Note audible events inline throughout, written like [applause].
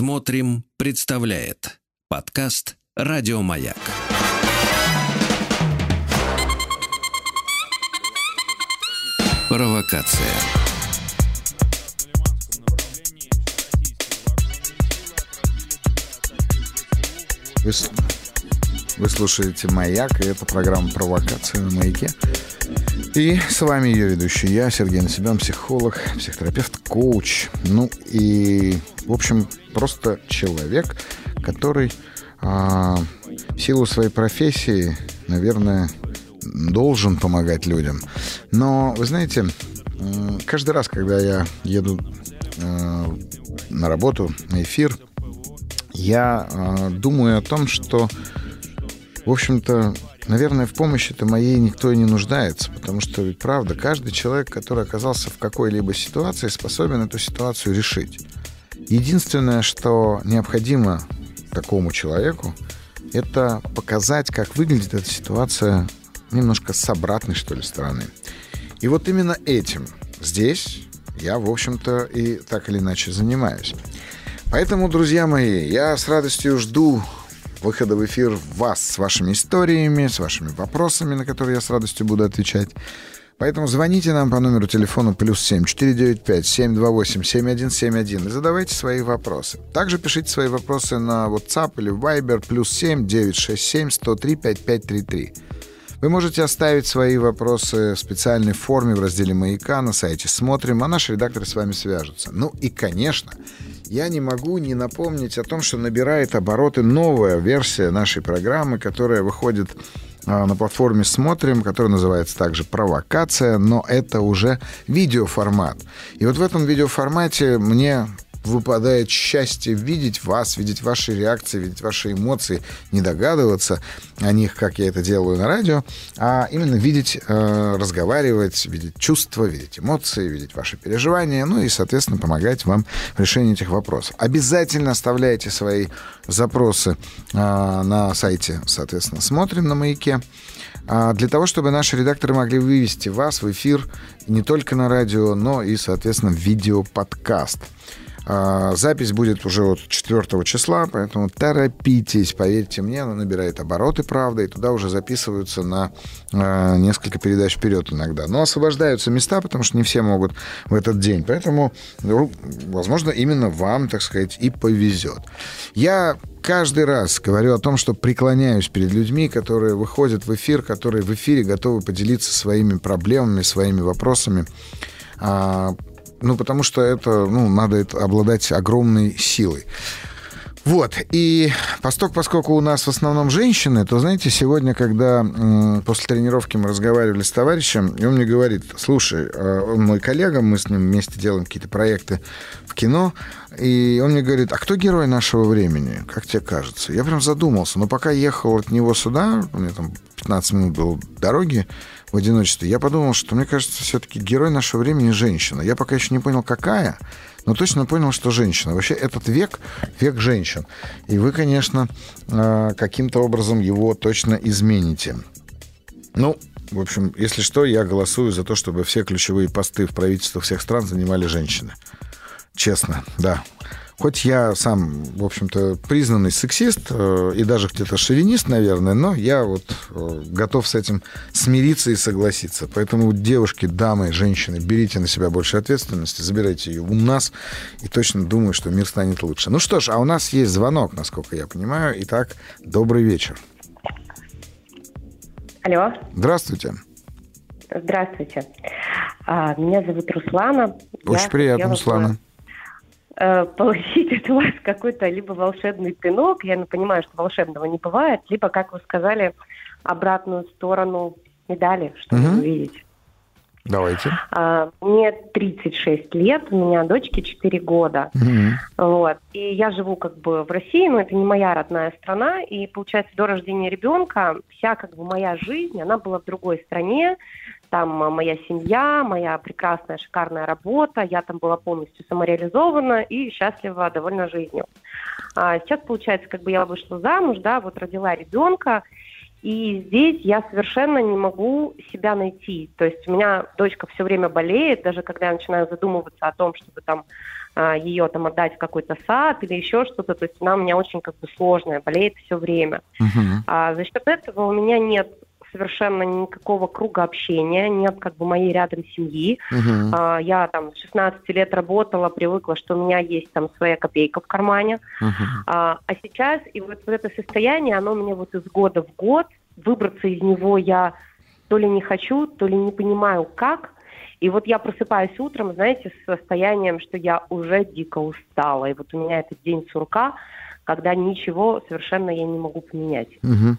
Смотрим, представляет подкаст Радиомаяк. Провокация. Вы, вы слушаете «Маяк», и это программа «Провокация» на «Маяке». И с вами ее ведущий я, Сергей Насебян, психолог, психотерапевт, коуч. Ну и, в общем, просто человек, который а, в силу своей профессии, наверное, должен помогать людям. Но, вы знаете, каждый раз, когда я еду а, на работу, на эфир, я а, думаю о том, что, в общем-то, наверное, в помощи-то моей никто и не нуждается, потому что, ведь правда, каждый человек, который оказался в какой-либо ситуации, способен эту ситуацию решить. Единственное, что необходимо такому человеку, это показать, как выглядит эта ситуация немножко с обратной, что ли, стороны. И вот именно этим здесь я, в общем-то, и так или иначе занимаюсь. Поэтому, друзья мои, я с радостью жду выхода в эфир вас с вашими историями, с вашими вопросами, на которые я с радостью буду отвечать. Поэтому звоните нам по номеру телефона плюс 7 495 728 7171 и задавайте свои вопросы. Также пишите свои вопросы на WhatsApp или Viber плюс 7 967 103 5533. Вы можете оставить свои вопросы в специальной форме в разделе «Маяка» на сайте «Смотрим», а наши редакторы с вами свяжутся. Ну и, конечно, я не могу не напомнить о том, что набирает обороты новая версия нашей программы, которая выходит а, на платформе «Смотрим», которая называется также «Провокация», но это уже видеоформат. И вот в этом видеоформате мне выпадает счастье видеть вас, видеть ваши реакции, видеть ваши эмоции, не догадываться о них, как я это делаю на радио, а именно видеть, э, разговаривать, видеть чувства, видеть эмоции, видеть ваши переживания, ну и, соответственно, помогать вам в решении этих вопросов. Обязательно оставляйте свои запросы э, на сайте, соответственно, смотрим на маяке а, для того, чтобы наши редакторы могли вывести вас в эфир не только на радио, но и, соответственно, в видеоподкаст. А, запись будет уже вот 4 числа, поэтому торопитесь, поверьте мне, она набирает обороты, правда, и туда уже записываются на э, несколько передач вперед иногда. Но освобождаются места, потому что не все могут в этот день. Поэтому, ну, возможно, именно вам, так сказать, и повезет. Я каждый раз говорю о том, что преклоняюсь перед людьми, которые выходят в эфир, которые в эфире готовы поделиться своими проблемами, своими вопросами а, ну, потому что это, ну, надо это обладать огромной силой. Вот, и посток, поскольку у нас в основном женщины, то, знаете, сегодня, когда м, после тренировки мы разговаривали с товарищем, и он мне говорит, слушай, э, он мой коллега, мы с ним вместе делаем какие-то проекты в кино, и он мне говорит, а кто герой нашего времени, как тебе кажется? Я прям задумался, но пока ехал от него сюда, у меня там 15 минут было дороги, в одиночестве, я подумал, что, мне кажется, все-таки герой нашего времени женщина. Я пока еще не понял, какая, но точно понял, что женщина. Вообще этот век — век женщин. И вы, конечно, э, каким-то образом его точно измените. Ну, в общем, если что, я голосую за то, чтобы все ключевые посты в правительствах всех стран занимали женщины. Честно, да. Хоть я сам, в общем-то, признанный сексист э, и даже где-то шовинист, наверное, но я вот э, готов с этим смириться и согласиться. Поэтому, девушки, дамы, женщины, берите на себя больше ответственности, забирайте ее у нас, и точно думаю, что мир станет лучше. Ну что ж, а у нас есть звонок, насколько я понимаю. Итак, добрый вечер. Алло. Здравствуйте. Здравствуйте. А, меня зовут Руслана. Очень я приятно, Руслана. Бы получить [laughs] от вас какой-то либо волшебный пинок, я понимаю, что волшебного не бывает, либо, как вы сказали, обратную сторону медали, чтобы угу. увидеть. Давайте. А, мне 36 лет, у меня дочке 4 года. Угу. Вот. И я живу как бы в России, но это не моя родная страна. И получается, до рождения ребенка вся как бы моя жизнь, она была в другой стране там моя семья, моя прекрасная, шикарная работа, я там была полностью самореализована и счастлива довольно жизнью. А сейчас, получается, как бы я вышла замуж, да, вот родила ребенка, и здесь я совершенно не могу себя найти. То есть у меня дочка все время болеет, даже когда я начинаю задумываться о том, чтобы там а, ее там отдать в какой-то сад или еще что-то. То есть она у меня очень как бы сложная, болеет все время. Uh-huh. А за счет этого у меня нет совершенно никакого круга общения, нет как бы моей рядом семьи. Uh-huh. А, я там с 16 лет работала, привыкла, что у меня есть там своя копейка в кармане. Uh-huh. А, а сейчас и вот, вот это состояние, оно мне вот из года в год, выбраться из него я то ли не хочу, то ли не понимаю как. И вот я просыпаюсь утром, знаете, с состоянием, что я уже дико устала. И вот у меня этот день сурка, когда ничего совершенно я не могу поменять. Угу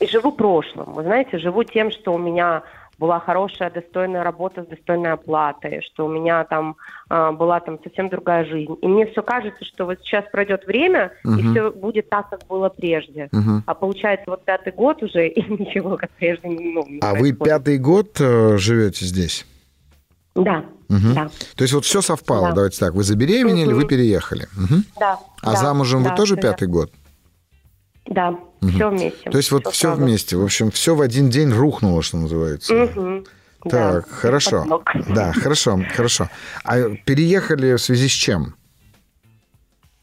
и живу прошлым. Вы знаете, живу тем, что у меня была хорошая, достойная работа с достойной оплатой, что у меня там э, была там совсем другая жизнь. И мне все кажется, что вот сейчас пройдет время, uh-huh. и все будет так, как было прежде. Uh-huh. А получается, вот пятый год уже, [laughs] и ничего, как прежде, ну, не А происходит. вы пятый год э, живете здесь? Да. Угу. да. То есть вот все совпало, да. давайте так. Вы забеременели, угу. вы переехали. Угу. Да. А да, замужем да, вы тоже пятый год? Да, угу. все вместе. То есть вот все правда. вместе. В общем, все в один день рухнуло, что называется. Угу. Так, да, хорошо. Да, хорошо, хорошо. А переехали в связи с чем?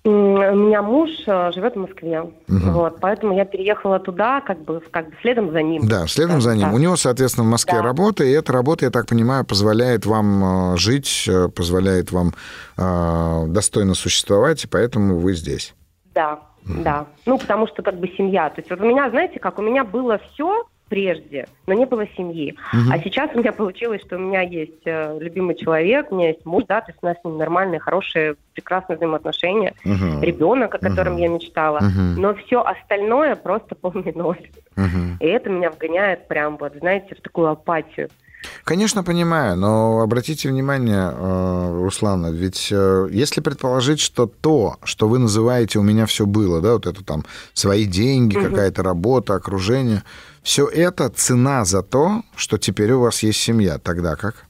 У меня муж э, живет в Москве, угу. вот, поэтому я переехала туда, как бы, как бы следом за ним. Да, следом за ним. Так. У него, соответственно, в Москве да. работа, и эта работа, я так понимаю, позволяет вам э, жить, э, позволяет вам э, достойно существовать, и поэтому вы здесь. Да, да. Ну, потому что как бы семья. То есть вот у меня, знаете, как у меня было все прежде, но не было семьи. Uh-huh. А сейчас у меня получилось, что у меня есть э, любимый человек, у меня есть муж, да, то есть у нас с ним нормальные, хорошие, прекрасные взаимоотношения, uh-huh. ребенок, о котором uh-huh. я мечтала. Uh-huh. Но все остальное просто полный ноль. Uh-huh. И это меня вгоняет прям вот, знаете, в такую апатию. Конечно, понимаю, но обратите внимание, э, Руслана, ведь э, если предположить, что то, что вы называете «у меня все было», да, вот это там свои деньги, угу. какая-то работа, окружение, все это цена за то, что теперь у вас есть семья, тогда как?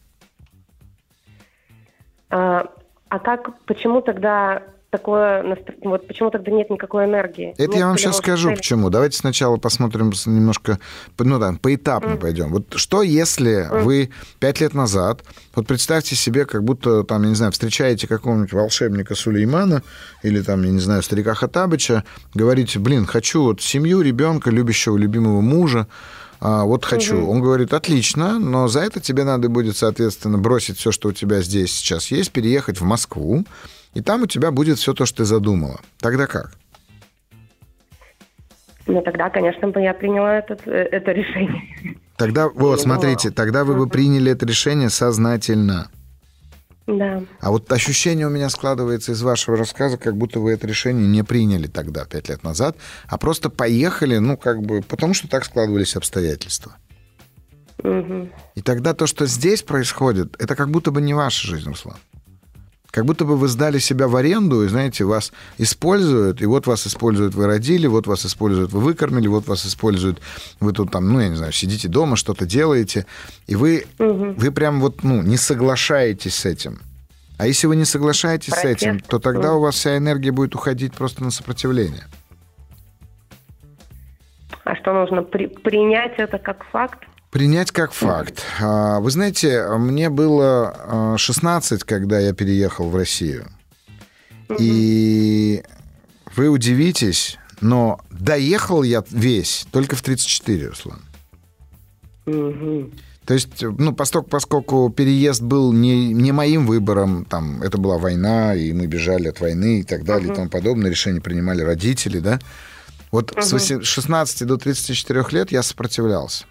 А, а как, почему тогда такое, вот почему тогда нет никакой энергии? Это нет я вам сейчас скажу, цели. почему. Давайте сначала посмотрим немножко, ну да, поэтапно mm. пойдем. Вот что если mm. вы пять лет назад, вот представьте себе, как будто там, я не знаю, встречаете какого-нибудь волшебника Сулеймана или там, я не знаю, старика Хатабыча, говорите, блин, хочу вот семью, ребенка, любящего, любимого мужа, а, вот хочу. Угу. Он говорит, отлично, но за это тебе надо будет, соответственно, бросить все, что у тебя здесь сейчас есть, переехать в Москву, и там у тебя будет все то, что ты задумала. Тогда как? Ну, тогда, конечно, бы я приняла этот, э, это решение. Тогда, вот, смотрите, тогда вы бы приняли это решение сознательно. Да. А вот ощущение у меня складывается из вашего рассказа, как будто вы это решение не приняли тогда, пять лет назад, а просто поехали, ну, как бы, потому что так складывались обстоятельства. Угу. И тогда то, что здесь происходит, это как будто бы не ваша жизнь, Руслан. Как будто бы вы сдали себя в аренду, и, знаете, вас используют, и вот вас используют, вы родили, вот вас используют, вы выкормили, вот вас используют, вы тут там, ну, я не знаю, сидите дома, что-то делаете, и вы, угу. вы прям вот, ну, не соглашаетесь с этим. А если вы не соглашаетесь Протест. с этим, то тогда у вас вся энергия будет уходить просто на сопротивление. А что нужно? При, принять это как факт? Принять как факт. А, вы знаете, мне было 16, а, когда я переехал в Россию. И вы удивитесь, но доехал я весь только в 34, Руслан. То есть, ну, поскольку, поскольку переезд был не, не моим выбором, там, это была война, и мы бежали от войны и так далее uh-huh. и тому подобное, решение принимали родители, да. Вот uh-huh. с 16 до 34 лет я сопротивлялся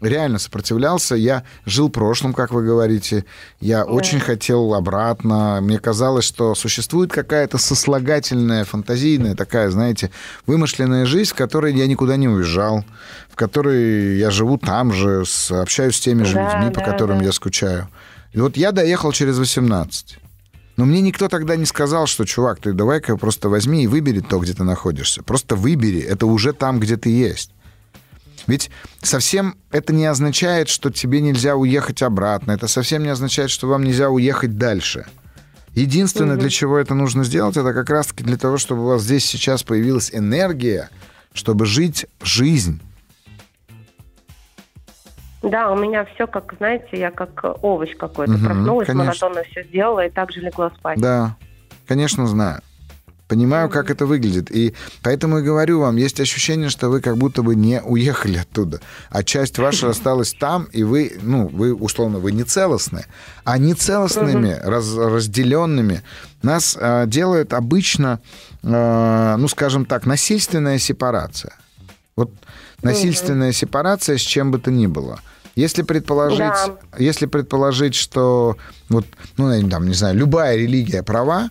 реально сопротивлялся. Я жил прошлым, как вы говорите. Я да. очень хотел обратно. Мне казалось, что существует какая-то сослагательная, фантазийная такая, знаете, вымышленная жизнь, в которой я никуда не уезжал, в которой я живу там же, с, общаюсь с теми же да, людьми, да, по которым да. я скучаю. И вот я доехал через 18. Но мне никто тогда не сказал, что, чувак, ты давай-ка просто возьми и выбери то, где ты находишься. Просто выбери, это уже там, где ты есть. Ведь совсем это не означает, что тебе нельзя уехать обратно. Это совсем не означает, что вам нельзя уехать дальше. Единственное, угу. для чего это нужно сделать, это как раз-таки для того, чтобы у вас здесь сейчас появилась энергия, чтобы жить жизнь. Да, у меня все как, знаете, я как овощ какой-то. Угу, Проснулась, конечно. монотонно все сделала и также легла спать. Да, Конечно, знаю. Понимаю, как это выглядит. И поэтому и говорю вам, есть ощущение, что вы как будто бы не уехали оттуда. А часть ваша [clears throat] осталась там, и вы, ну, вы, условно, вы не целостны. А нецелостными, раз, разделенными нас э, делает обычно, э, ну, скажем так, насильственная сепарация. Вот насильственная сепарация с чем бы то ни было – если предположить, да. если предположить, что вот, ну, там, не знаю, любая религия права,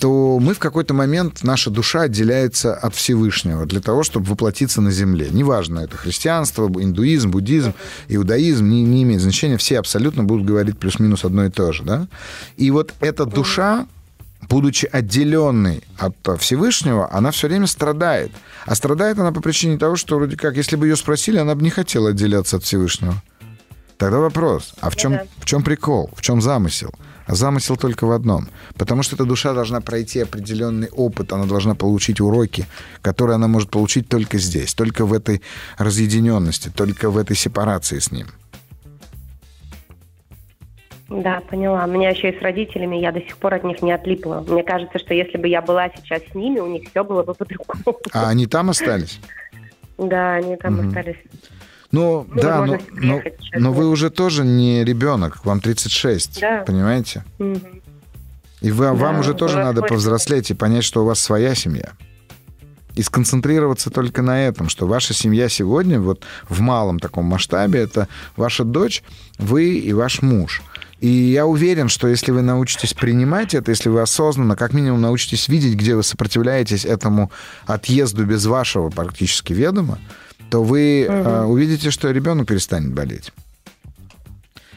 то мы в какой-то момент, наша душа отделяется от Всевышнего для того, чтобы воплотиться на земле. Неважно, это христианство, индуизм, буддизм, иудаизм, не, не имеет значения, все абсолютно будут говорить плюс-минус одно и то же. Да? И вот эта душа, будучи отделенной от Всевышнего, она все время страдает. А страдает она по причине того, что вроде как, если бы ее спросили, она бы не хотела отделяться от Всевышнего. Тогда вопрос, а в чем, да. в чем прикол, в чем замысел? А замысел только в одном. Потому что эта душа должна пройти определенный опыт, она должна получить уроки, которые она может получить только здесь, только в этой разъединенности, только в этой сепарации с ним. Да, поняла. У меня еще и с родителями, я до сих пор от них не отлипла. Мне кажется, что если бы я была сейчас с ними, у них все было бы по-другому. А они там остались? Да, они там остались. Ну, ну да, но, но, но вы уже тоже не ребенок, вам 36, да. понимаете? Угу. И вы, да, вам уже тоже надо повзрослеть и понять, что у вас своя семья. И сконцентрироваться только на этом, что ваша семья сегодня, вот в малом таком масштабе, это ваша дочь, вы и ваш муж. И я уверен, что если вы научитесь принимать это, если вы осознанно, как минимум, научитесь видеть, где вы сопротивляетесь этому отъезду без вашего практически ведома, то вы угу. э, увидите, что ребенок перестанет болеть.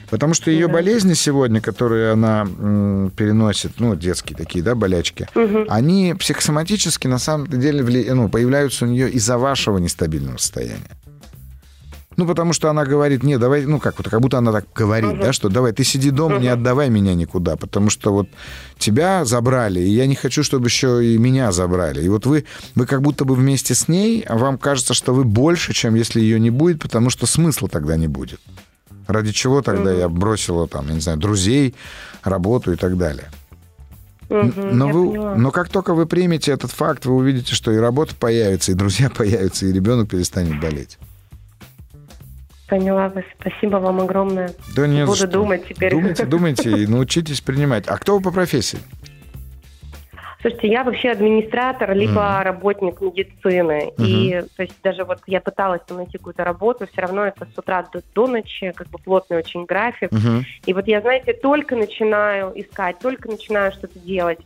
Потому что ее да. болезни сегодня, которые она м, переносит, ну, детские такие, да, болячки, угу. они психосоматически на самом деле вли... ну, появляются у нее из-за вашего нестабильного состояния. Ну, потому что она говорит, не, давай, ну, как вот, как будто она так говорит, uh-huh. да, что давай, ты сиди дома, uh-huh. не отдавай меня никуда, потому что вот тебя забрали, и я не хочу, чтобы еще и меня забрали. И вот вы, вы как будто бы вместе с ней, а вам кажется, что вы больше, чем если ее не будет, потому что смысла тогда не будет. Ради чего тогда uh-huh. я бросила, там, я не знаю, друзей, работу и так далее. Угу, но, вы, но как только вы примете этот факт, вы увидите, что и работа появится, и друзья [laughs] появятся, и ребенок перестанет болеть. Поняла вас. Спасибо вам огромное. Да не Буду думать теперь. Думайте, [laughs] думайте и научитесь принимать. А кто вы по профессии? Слушайте, я вообще администратор, либо mm. работник медицины. Mm-hmm. И то есть даже вот я пыталась найти какую-то работу, все равно это с утра до, до ночи, как бы плотный очень график. Mm-hmm. И вот я, знаете, только начинаю искать, только начинаю что-то делать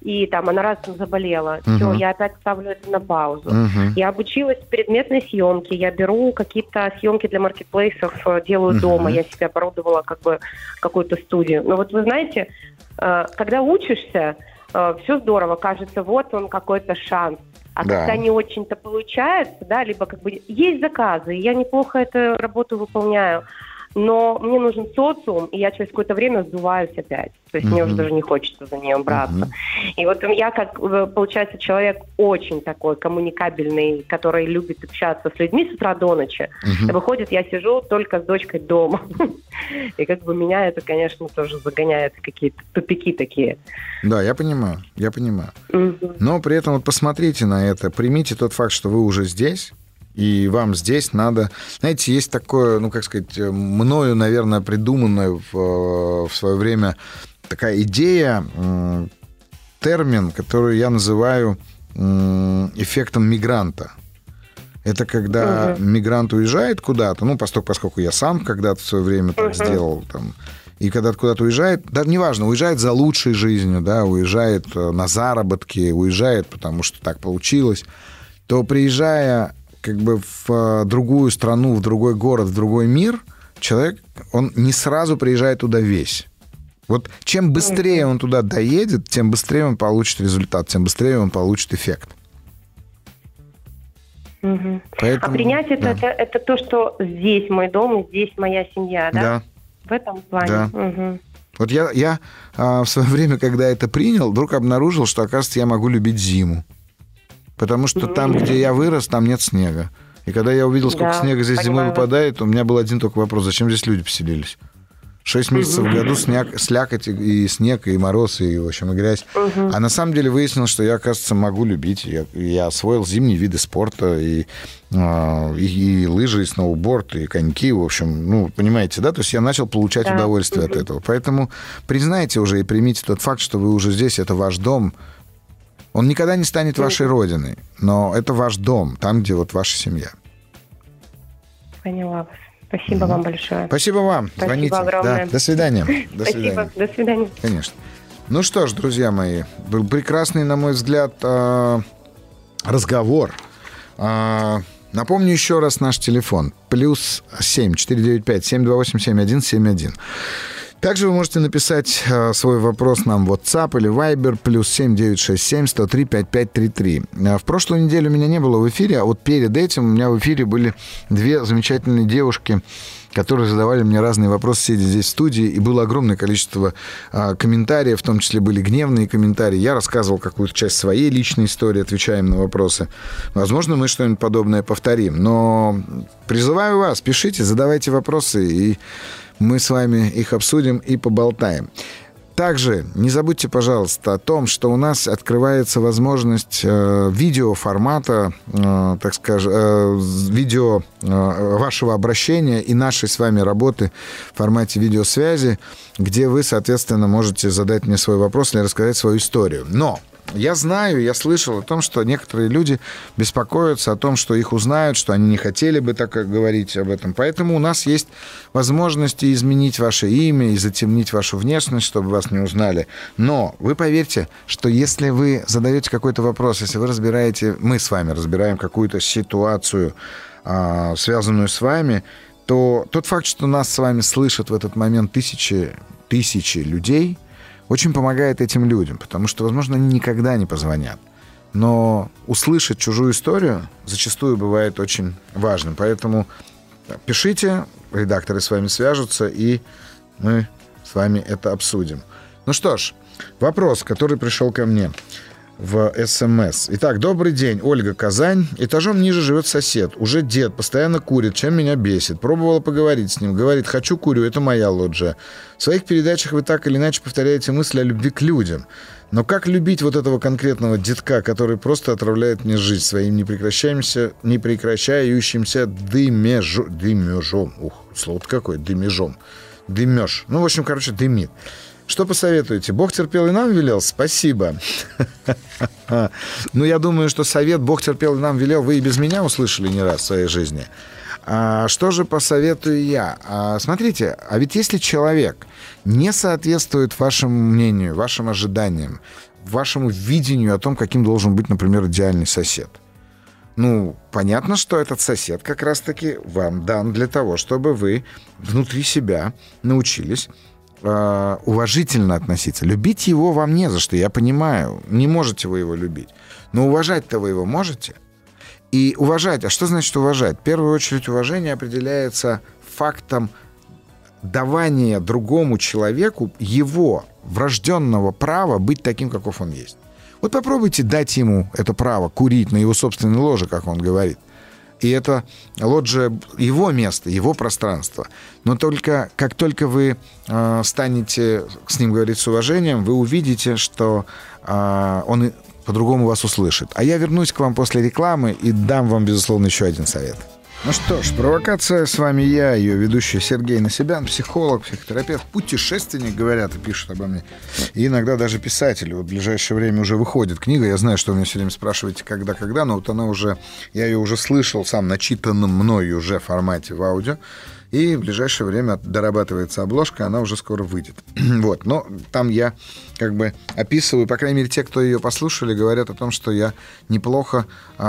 и там она раз заболела, uh-huh. все, я опять ставлю это на паузу. Uh-huh. Я обучилась предметной съемке, я беру какие-то съемки для маркетплейсов, э, делаю uh-huh. дома, я себе оборудовала как бы какую-то студию. Но вот вы знаете, э, когда учишься, э, все здорово, кажется, вот он какой-то шанс. А да. когда не очень-то получается, да, либо как бы есть заказы, я неплохо эту работу выполняю, но мне нужен социум, и я через какое-то время сдуваюсь опять. То есть mm-hmm. мне уже даже не хочется за нее браться. Mm-hmm. И вот я, как э, получается, человек очень такой коммуникабельный, который любит общаться с людьми с утра до ночи. Mm-hmm. Выходит, я сижу только с дочкой дома. [laughs] И как бы меня это, конечно, тоже загоняет в какие-то тупики такие. Да, я понимаю, я понимаю. Mm-hmm. Но при этом вот посмотрите на это, примите тот факт, что вы уже здесь, и вам здесь надо... Знаете, есть такое, ну, как сказать, мною, наверное, придуманное в, э, в свое время такая идея, термин, который я называю эффектом мигранта. Это когда угу. мигрант уезжает куда-то, ну, поскольку, поскольку я сам когда-то в свое время так угу. сделал, там, и когда куда-то уезжает, да, неважно, уезжает за лучшей жизнью, да, уезжает э, на заработки, уезжает, потому что так получилось, то приезжая как бы в э, другую страну, в другой город, в другой мир, человек, он не сразу приезжает туда весь. Вот чем быстрее он туда доедет, тем быстрее он получит результат, тем быстрее он получит эффект. Угу. Поэтому, а принять это, да. это, это то, что здесь мой дом, здесь моя семья, да? Да. В этом плане. Да. Угу. Вот я, я а, в свое время, когда это принял, вдруг обнаружил, что, оказывается, я могу любить зиму. Потому что там, где я вырос, там нет снега. И когда я увидел, сколько да, снега здесь зимой выпадает, у меня был один только вопрос, зачем здесь люди поселились? Шесть месяцев в году снег, слякоть и снег, и мороз, и, в общем, и грязь. Угу. А на самом деле выяснилось, что я, оказывается, могу любить. Я, я освоил зимние виды спорта, и, э, и, и лыжи, и сноуборд, и коньки, в общем. Ну, понимаете, да? То есть я начал получать да. удовольствие угу. от этого. Поэтому признайте уже и примите тот факт, что вы уже здесь, это ваш дом. Он никогда не станет вашей родиной, но это ваш дом, там, где вот ваша семья. Поняла вас. Спасибо вам большое. Спасибо вам. Спасибо Звоните. огромное. Да. До свидания. До Спасибо. Свидания. До свидания. Конечно. Ну что ж, друзья мои, был прекрасный, на мой взгляд, а, разговор. А, напомню еще раз наш телефон. Плюс 7 495 728 7171. Также вы можете написать э, свой вопрос нам в WhatsApp или Viber плюс 7967 103 5533. Э, в прошлую неделю меня не было в эфире, а вот перед этим у меня в эфире были две замечательные девушки, которые задавали мне разные вопросы, сидя здесь в студии, и было огромное количество а, комментариев, в том числе были гневные комментарии. Я рассказывал какую-то часть своей личной истории, отвечаем на вопросы. Возможно, мы что-нибудь подобное повторим, но призываю вас, пишите, задавайте вопросы, и мы с вами их обсудим и поболтаем. Также не забудьте, пожалуйста, о том, что у нас открывается возможность э, видеоформата, э, так скажем, э, видео э, вашего обращения и нашей с вами работы в формате видеосвязи, где вы, соответственно, можете задать мне свой вопрос или рассказать свою историю. Но я знаю, я слышал о том, что некоторые люди беспокоятся о том, что их узнают, что они не хотели бы так говорить об этом. Поэтому у нас есть возможности изменить ваше имя и затемнить вашу внешность, чтобы вас не узнали. Но вы поверьте, что если вы задаете какой-то вопрос, если вы разбираете, мы с вами разбираем какую-то ситуацию, а, связанную с вами, то тот факт, что нас с вами слышат в этот момент тысячи, тысячи людей – очень помогает этим людям, потому что, возможно, они никогда не позвонят. Но услышать чужую историю зачастую бывает очень важным. Поэтому пишите, редакторы с вами свяжутся, и мы с вами это обсудим. Ну что ж, вопрос, который пришел ко мне в СМС. Итак, добрый день, Ольга Казань. Этажом ниже живет сосед. Уже дед, постоянно курит, чем меня бесит. Пробовала поговорить с ним. Говорит, хочу курю, это моя лоджия. В своих передачах вы так или иначе повторяете мысли о любви к людям. Но как любить вот этого конкретного детка, который просто отравляет мне жизнь своим непрекращающимся, непрекращающимся дымеж... дымежом? Ух, слово какое, дымежом. Дымеж. Ну, в общем, короче, дымит. Что посоветуете? Бог терпел и нам велел? Спасибо. Ну, я думаю, что совет «Бог терпел и нам велел» вы и без меня услышали не раз в своей жизни. А что же посоветую я? А, смотрите, а ведь если человек не соответствует вашему мнению, вашим ожиданиям, вашему видению о том, каким должен быть, например, идеальный сосед, ну, понятно, что этот сосед как раз-таки вам дан для того, чтобы вы внутри себя научились э, уважительно относиться. Любить его вам не за что, я понимаю. Не можете вы его любить. Но уважать-то вы его можете. И уважать, а что значит уважать? В первую очередь уважение определяется фактом давания другому человеку его врожденного права быть таким, каков он есть. Вот попробуйте дать ему это право курить на его собственной ложе, как он говорит – и это лоджия его место, его пространство. Но только как только вы э, станете с ним говорить с уважением, вы увидите, что э, он по-другому вас услышит. А я вернусь к вам после рекламы и дам вам, безусловно, еще один совет. Ну что ж, провокация с вами я, ее ведущий Сергей Насибян, психолог, психотерапевт, путешественник, говорят и пишут обо мне. И иногда даже писатель. Вот в ближайшее время уже выходит книга. Я знаю, что вы меня все время спрашиваете, когда-когда, но вот она уже, я ее уже слышал сам начитанным мной уже формате в аудио. И в ближайшее время дорабатывается обложка, она уже скоро выйдет. [clears throat] вот, но там я как бы описываю, по крайней мере, те, кто ее послушали, говорят о том, что я неплохо э,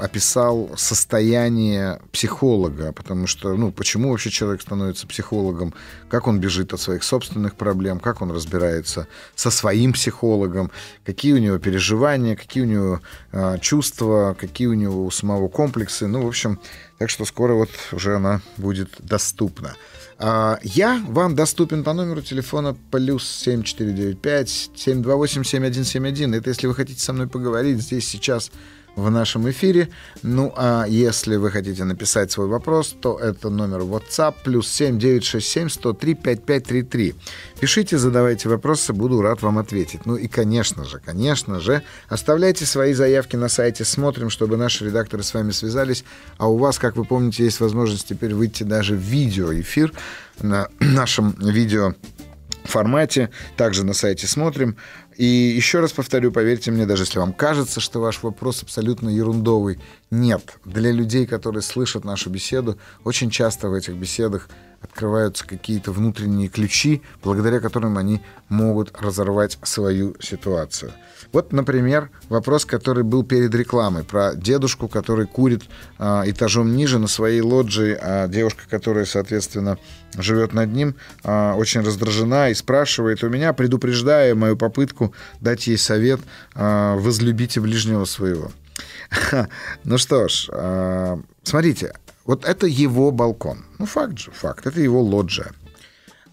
описал состояние психолога, потому что, ну, почему вообще человек становится психологом, как он бежит от своих собственных проблем, как он разбирается со своим психологом, какие у него переживания, какие у него э, чувства, какие у него у самого комплексы, ну, в общем, так что скоро вот уже она будет доступна. А, я вам доступен по номеру телефона плюс 7495 728 7171. Это если вы хотите со мной поговорить здесь сейчас в нашем эфире. Ну, а если вы хотите написать свой вопрос, то это номер WhatsApp плюс 7967 103 5533. Пишите, задавайте вопросы, буду рад вам ответить. Ну и, конечно же, конечно же, оставляйте свои заявки на сайте, смотрим, чтобы наши редакторы с вами связались. А у вас, как вы помните, есть возможность теперь выйти даже в видеоэфир на [clears throat] нашем видео формате. Также на сайте смотрим. И еще раз повторю, поверьте мне, даже если вам кажется, что ваш вопрос абсолютно ерундовый, нет. Для людей, которые слышат нашу беседу, очень часто в этих беседах открываются какие-то внутренние ключи, благодаря которым они могут разорвать свою ситуацию. Вот, например, вопрос, который был перед рекламой про дедушку, который курит э, этажом ниже на своей лоджии, а девушка, которая, соответственно, живет над ним, э, очень раздражена и спрашивает у меня, предупреждая мою попытку дать ей совет, э, возлюбите ближнего своего. [laughs] Ну что ж, смотрите, вот это его балкон. Ну, факт же, факт. Это его лоджия.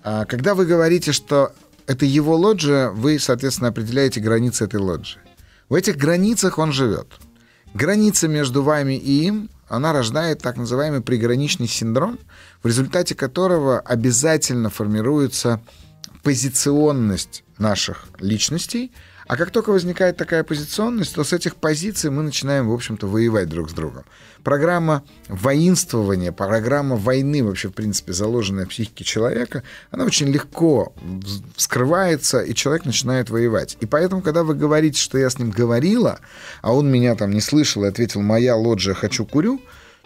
А когда вы говорите, что это его лоджия, вы, соответственно, определяете границы этой лоджии. В этих границах он живет. Граница между вами и им, она рождает так называемый приграничный синдром, в результате которого обязательно формируется позиционность наших личностей – а как только возникает такая позиционность, то с этих позиций мы начинаем, в общем-то, воевать друг с другом. Программа воинствования, программа войны, вообще, в принципе, заложенная в психике человека, она очень легко вскрывается, и человек начинает воевать. И поэтому, когда вы говорите, что я с ним говорила, а он меня там не слышал и ответил «моя лоджия, хочу курю»,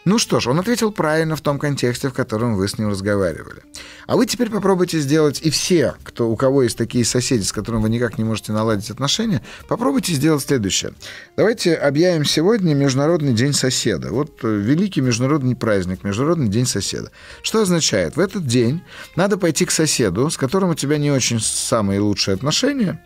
ну что ж, он ответил правильно в том контексте, в котором вы с ним разговаривали. А вы теперь попробуйте сделать, и все, кто, у кого есть такие соседи, с которыми вы никак не можете наладить отношения, попробуйте сделать следующее. Давайте объявим сегодня Международный день соседа. Вот э, великий международный праздник, Международный день соседа. Что означает? В этот день надо пойти к соседу, с которым у тебя не очень самые лучшие отношения,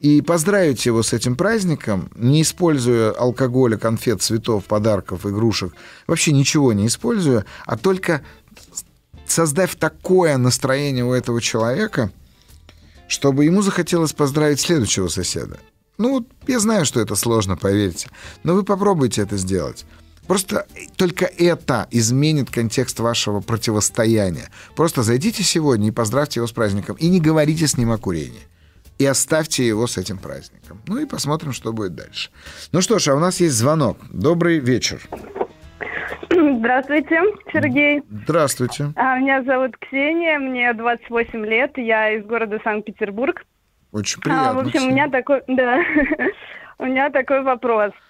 и поздравить его с этим праздником, не используя алкоголя, конфет, цветов, подарков, игрушек, вообще ничего не используя, а только создав такое настроение у этого человека, чтобы ему захотелось поздравить следующего соседа. Ну, я знаю, что это сложно, поверьте, но вы попробуйте это сделать. Просто только это изменит контекст вашего противостояния. Просто зайдите сегодня и поздравьте его с праздником, и не говорите с ним о курении и оставьте его с этим праздником. Ну и посмотрим, что будет дальше. Ну что ж, а у нас есть звонок. Добрый вечер. Здравствуйте, Сергей. Здравствуйте. А, меня зовут Ксения, мне 28 лет, я из города Санкт-Петербург. Очень приятно. А, в общем, у меня такой, [laughs] да, [laughs] у меня такой вопрос. А,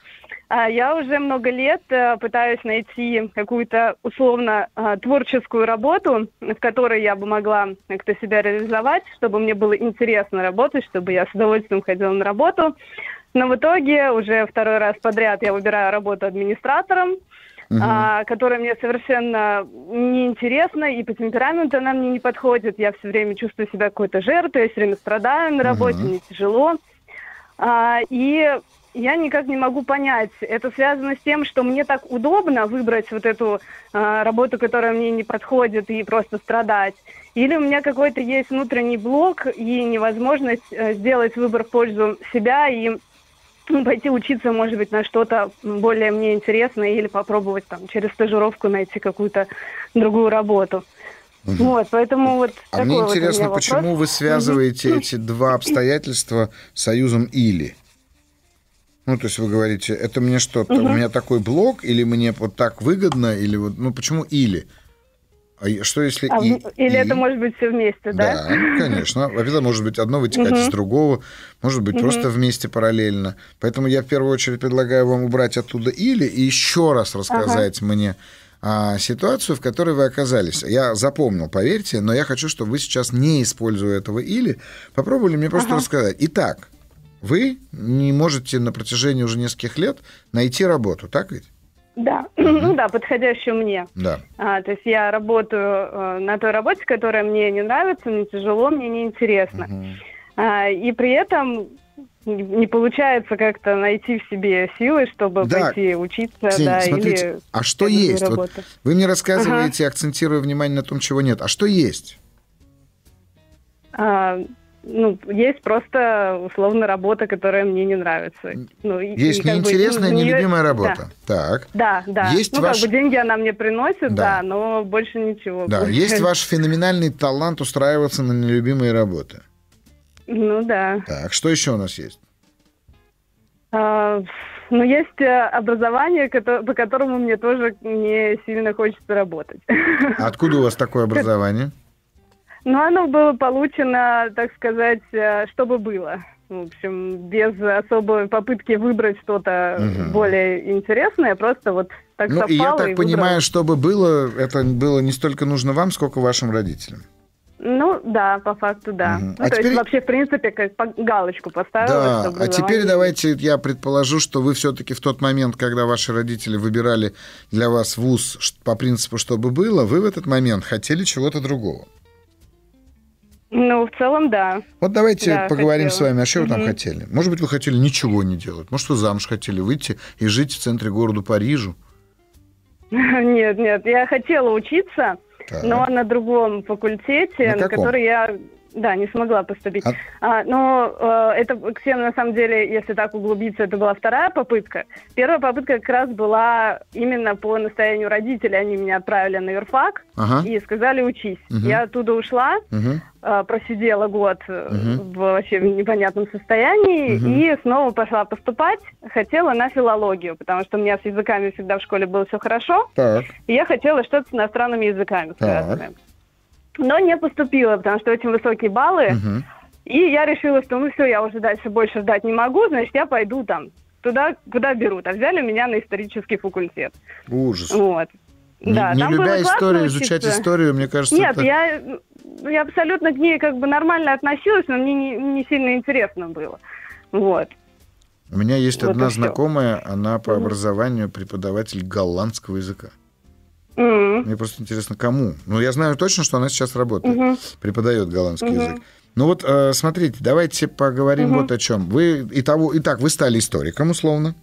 я уже много лет э, пытаюсь найти какую-то условно а, творческую работу, в которой я бы могла как-то себя реализовать, чтобы мне было интересно работать, чтобы я с удовольствием ходила на работу. Но в итоге уже второй раз подряд я выбираю работу администратором, Uh-huh. а, которая мне совершенно неинтересна, и по темпераменту она мне не подходит. Я все время чувствую себя какой-то жертвой, я все время страдаю на работе, uh-huh. мне тяжело. А, и я никак не могу понять. Это связано с тем, что мне так удобно выбрать вот эту э, работу, которая мне не подходит, и просто страдать. Или у меня какой-то есть внутренний блок и невозможность э, сделать выбор в пользу себя и ну, пойти учиться, может быть, на что-то более мне интересное или попробовать там через стажировку найти какую-то другую работу. Угу. Вот, поэтому вот. А мне интересно, вот почему вы связываете эти два обстоятельства союзом или? Ну, то есть вы говорите, это мне что, угу. у меня такой блок, или мне вот так выгодно, или вот, ну, почему или? А что если а, и, Или и... это может быть все вместе, да? Да, конечно. Во-первых, может быть одно вытекать из другого, может быть просто вместе параллельно. Поэтому я в первую очередь предлагаю вам убрать оттуда или и еще раз рассказать мне а, ситуацию, в которой вы оказались. Я запомнил, поверьте, но я хочу, чтобы вы сейчас, не используя этого или, попробовали мне просто рассказать. Итак, вы не можете на протяжении уже нескольких лет найти работу, так ведь? Да, ну да, подходящую мне. Да. А, то есть я работаю э, на той работе, которая мне не нравится, мне тяжело, мне неинтересно. Угу. А, и при этом не получается как-то найти в себе силы, чтобы да. пойти учиться, Ксения, да, смотрите, или а что есть? Вот вы мне рассказываете, ага. акцентируя внимание на том, чего нет. А что есть? А, ну, есть просто условно работа, которая мне не нравится. Ну, есть и, неинтересная, бы, нее... нелюбимая работа. Да. Так. Да, да. Есть ну, ваш... как бы деньги она мне приносит, да, да но больше ничего. Да, [laughs] есть ваш феноменальный талант устраиваться на нелюбимые работы. Ну да. Так, что еще у нас есть? А, ну, есть э, образование, по которому мне тоже не сильно хочется работать. [laughs] Откуда у вас такое образование? Ну, оно было получено, так сказать, э, чтобы было. В общем, без особой попытки выбрать что-то угу. более интересное, просто вот так ну. И я так и понимаю, выбрала. чтобы было, это было не столько нужно вам, сколько вашим родителям. Ну, да, по факту, да. Угу. Ну, а то теперь... есть вообще, в принципе, как галочку поставила. Да, а теперь давайте я предположу, что вы все-таки в тот момент, когда ваши родители выбирали для вас вуз по принципу, чтобы было, вы в этот момент хотели чего-то другого. Ну, в целом, да. Вот давайте да, поговорим хотела. с вами, а что вы там хотели? Может быть, вы хотели ничего не делать? Может, вы замуж хотели выйти и жить в центре города Парижу? [laughs] Нет, нет, я хотела учиться, так. но на другом факультете, на, на который я да, не смогла поступить. А... А, но э, это, Ксен, на самом деле, если так углубиться, это была вторая попытка. Первая попытка как раз была именно по настоянию родителей. Они меня отправили на юрфак ага. и сказали учись. Угу. Я оттуда ушла, угу. э, просидела год угу. в вообще непонятном состоянии угу. и снова пошла поступать. Хотела на филологию, потому что у меня с языками всегда в школе было все хорошо. Так. И я хотела что-то с иностранными языками связанное но не поступила, потому что очень высокие баллы. Угу. И я решила, что ну все, я уже дальше больше ждать не могу, значит, я пойду там туда, куда берут. А взяли меня на исторический факультет. Ужас. Вот. Не, да, не любя историю, изучать историю, мне кажется, Нет, это... я, я абсолютно к ней как бы нормально относилась, но мне не, не сильно интересно было. Вот. У меня есть вот одна знакомая, она по образованию преподаватель голландского языка. Mm-hmm. Мне просто интересно, кому. Ну, я знаю точно, что она сейчас работает, mm-hmm. преподает голландский mm-hmm. язык. Ну вот, э, смотрите, давайте поговорим mm-hmm. вот о чем. Вы и того, итак, вы стали историком, условно.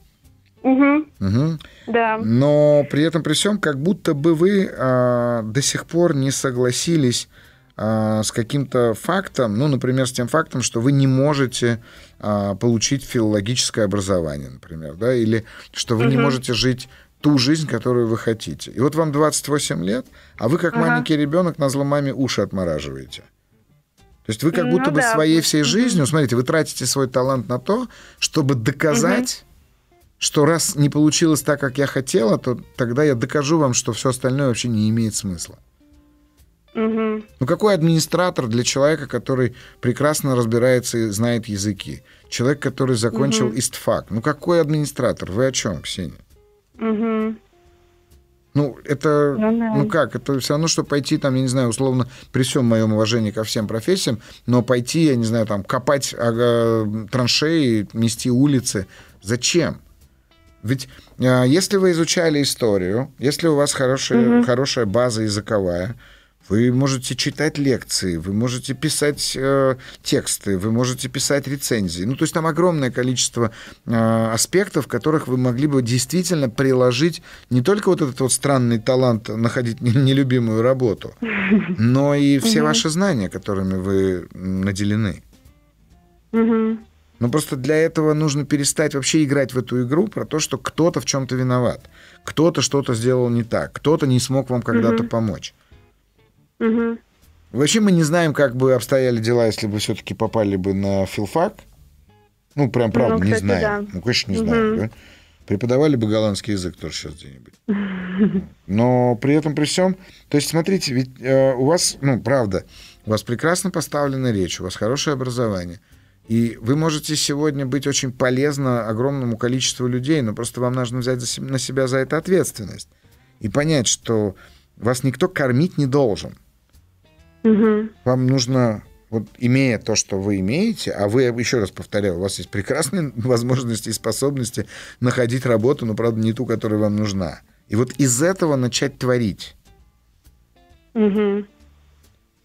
Угу. Угу. Да. Но при этом при всем, как будто бы вы э, до сих пор не согласились э, с каким-то фактом, ну, например, с тем фактом, что вы не можете э, получить филологическое образование, например, да, или что вы угу. не можете жить ту жизнь, которую вы хотите. И вот вам 28 лет, а вы как ага. маленький ребенок на зломаме уши отмораживаете. То есть вы как будто ну, бы да. своей всей жизнью, смотрите, вы тратите свой талант на то, чтобы доказать, угу. что раз не получилось так, как я хотела, то тогда я докажу вам, что все остальное вообще не имеет смысла. Угу. Ну какой администратор для человека, который прекрасно разбирается и знает языки? Человек, который закончил угу. ИСТФАК. Ну какой администратор? Вы о чем, Ксения? Угу. Ну, это, ну, да. ну как, это все равно, что пойти там, я не знаю, условно, при всем моем уважении ко всем профессиям, но пойти, я не знаю, там, копать ага, траншеи, мести улицы. Зачем? Ведь а, если вы изучали историю, если у вас хорошая, угу. хорошая база языковая, вы можете читать лекции, вы можете писать э, тексты, вы можете писать рецензии. Ну, то есть там огромное количество э, аспектов, в которых вы могли бы действительно приложить не только вот этот вот странный талант находить нелюбимую работу, [laughs] но и все ваши знания, которыми вы наделены. Но просто для этого нужно перестать вообще играть в эту игру про то, что кто-то в чем-то виноват, кто-то что-то сделал не так, кто-то не смог вам когда-то помочь. Угу. Вообще мы не знаем, как бы обстояли дела, если бы все-таки попали бы на филфак. Ну, прям правда, ну, кстати, не знаем. Да. Ну, конечно, не угу. знаем. Да? Преподавали бы голландский язык тоже сейчас где-нибудь. [laughs] Но при этом, при всем... То есть, смотрите, ведь э, у вас, ну, правда, у вас прекрасно поставлена речь, у вас хорошее образование. И вы можете сегодня быть очень полезно огромному количеству людей, но просто вам нужно взять на себя за это ответственность. И понять, что вас никто кормить не должен. Угу. Вам нужно, вот имея то, что вы имеете, а вы, еще раз повторяю, у вас есть прекрасные [laughs] возможности и способности находить работу, но, правда, не ту, которая вам нужна. И вот из этого начать творить. Угу.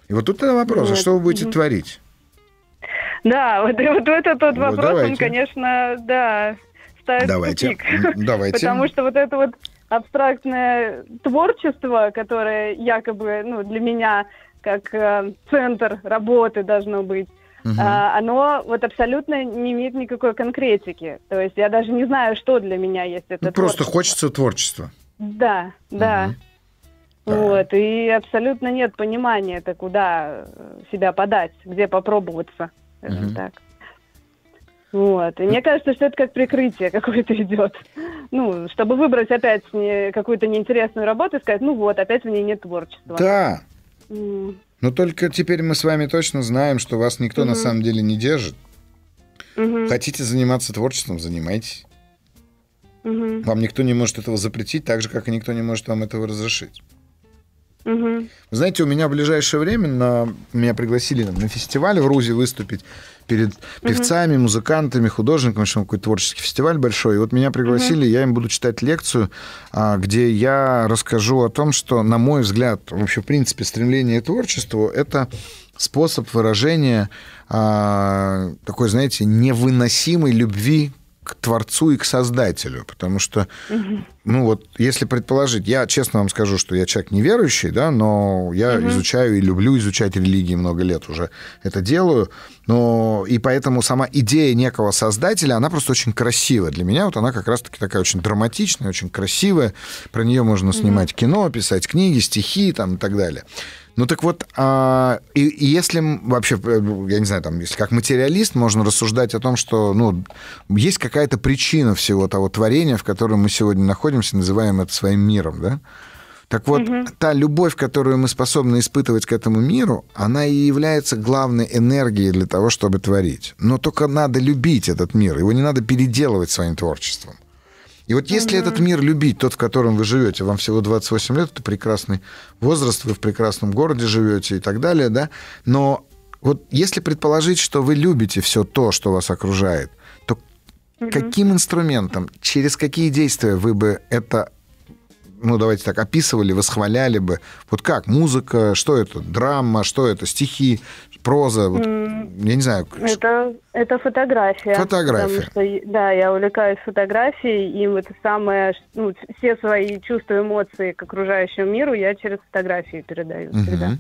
И вот тут тогда вопрос, вот. а что вы будете угу. творить? Да, вот, вот это тот вот вопрос, давайте. он, конечно, да, ставит давайте. тупик. Давайте. Потому что вот это вот абстрактное творчество, которое якобы ну, для меня как э, центр работы должно быть, угу. а, оно вот абсолютно не имеет никакой конкретики. То есть я даже не знаю, что для меня есть это. Ну, просто хочется творчества. Да, да. Угу. Вот, и абсолютно нет понимания, это куда себя подать, где попробоваться, скажем угу. так. Вот. И мне кажется, что это как прикрытие [laughs] какое-то идет. Ну, чтобы выбрать опять какую-то неинтересную работу и сказать, ну вот, опять в ней нет творчества. Да. Но только теперь мы с вами точно знаем, что вас никто mm-hmm. на самом деле не держит. Mm-hmm. Хотите заниматься творчеством, занимайтесь. Mm-hmm. Вам никто не может этого запретить, так же, как и никто не может вам этого разрешить. Угу. Знаете, у меня в ближайшее время на, меня пригласили на фестиваль в Рузе выступить перед певцами, музыкантами, художниками, что какой-то творческий фестиваль большой. И вот меня пригласили, я им буду читать лекцию, а, где я расскажу о том, что, на мой взгляд, вообще, в принципе, стремление к творчеству — это способ выражения а, такой, знаете, невыносимой любви к Творцу и к Создателю, потому что, ну вот, если предположить, я честно вам скажу, что я человек неверующий, да, но я угу. изучаю и люблю изучать религии много лет уже это делаю, но и поэтому сама идея некого Создателя, она просто очень красивая. Для меня вот она как раз-таки такая очень драматичная, очень красивая, про нее можно снимать угу. кино, писать книги, стихи там и так далее. Ну так вот, а, и, и если вообще, э, я не знаю, там, если как материалист можно рассуждать о том, что ну, есть какая-то причина всего того творения, в котором мы сегодня находимся, называем это своим миром, да? Так вот, угу. та любовь, которую мы способны испытывать к этому миру, она и является главной энергией для того, чтобы творить. Но только надо любить этот мир, его не надо переделывать своим творчеством. И вот если угу. этот мир любить, тот, в котором вы живете, вам всего 28 лет, это прекрасный возраст, вы в прекрасном городе живете и так далее, да, но вот если предположить, что вы любите все то, что вас окружает, то угу. каким инструментом, через какие действия вы бы это ну, давайте так, описывали, восхваляли бы. Вот как? Музыка, что это? Драма, что это? Стихи, проза? Вот, mm, я не знаю. Это, это фотография. Фотография. Потому что, да, я увлекаюсь фотографией, и это самое, ну, все свои чувства, эмоции к окружающему миру я через фотографию передаю uh-huh. всегда.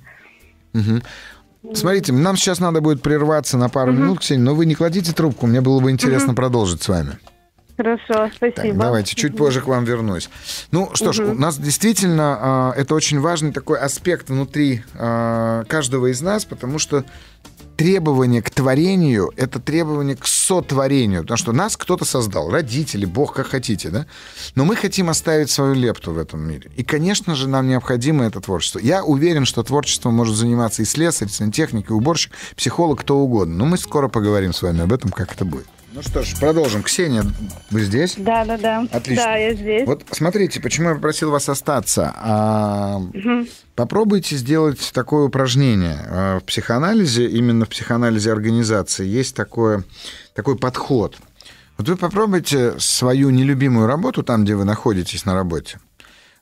Uh-huh. Смотрите, нам сейчас надо будет прерваться на пару uh-huh. минут, Ксения, но вы не кладите трубку, мне было бы интересно uh-huh. продолжить с вами. Хорошо, спасибо. Так, давайте, чуть позже к вам вернусь. Ну что угу. ж, у нас действительно э, это очень важный такой аспект внутри э, каждого из нас, потому что требование к творению — это требование к сотворению, потому что нас кто-то создал, родители, Бог, как хотите, да? Но мы хотим оставить свою лепту в этом мире. И, конечно же, нам необходимо это творчество. Я уверен, что творчеством может заниматься и слесарь, и сантехник, и уборщик, психолог, кто угодно. Но мы скоро поговорим с вами об этом, как это будет. Ну что ж, продолжим. Ксения, вы здесь? Да, да, да. Отлично. Да, я здесь. Вот смотрите, почему я попросил вас остаться. А, угу. Попробуйте сделать такое упражнение. А, в психоанализе, именно в психоанализе организации, есть такое, такой подход. Вот вы попробуйте свою нелюбимую работу, там, где вы находитесь на работе,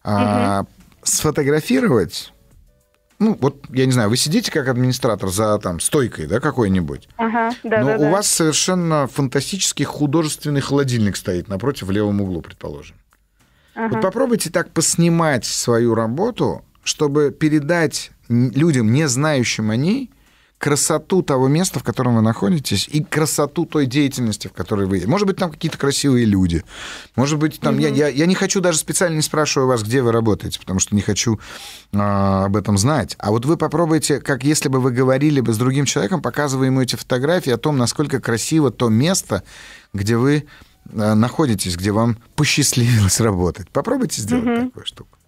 угу. сфотографировать ну, вот, я не знаю, вы сидите как администратор за там стойкой, да, какой-нибудь. Ага, да, Но да, у да. вас совершенно фантастический художественный холодильник стоит напротив в левом углу, предположим. Ага. Вот попробуйте так поснимать свою работу, чтобы передать людям, не знающим о ней, красоту того места, в котором вы находитесь, и красоту той деятельности, в которой вы... Может быть, там какие-то красивые люди. Может быть, там... Угу. Я, я, я не хочу даже специально не спрашиваю вас, где вы работаете, потому что не хочу а, об этом знать. А вот вы попробуйте, как если бы вы говорили бы с другим человеком, показывая ему эти фотографии о том, насколько красиво то место, где вы а, находитесь, где вам посчастливилось работать. Попробуйте сделать угу. такую штуку.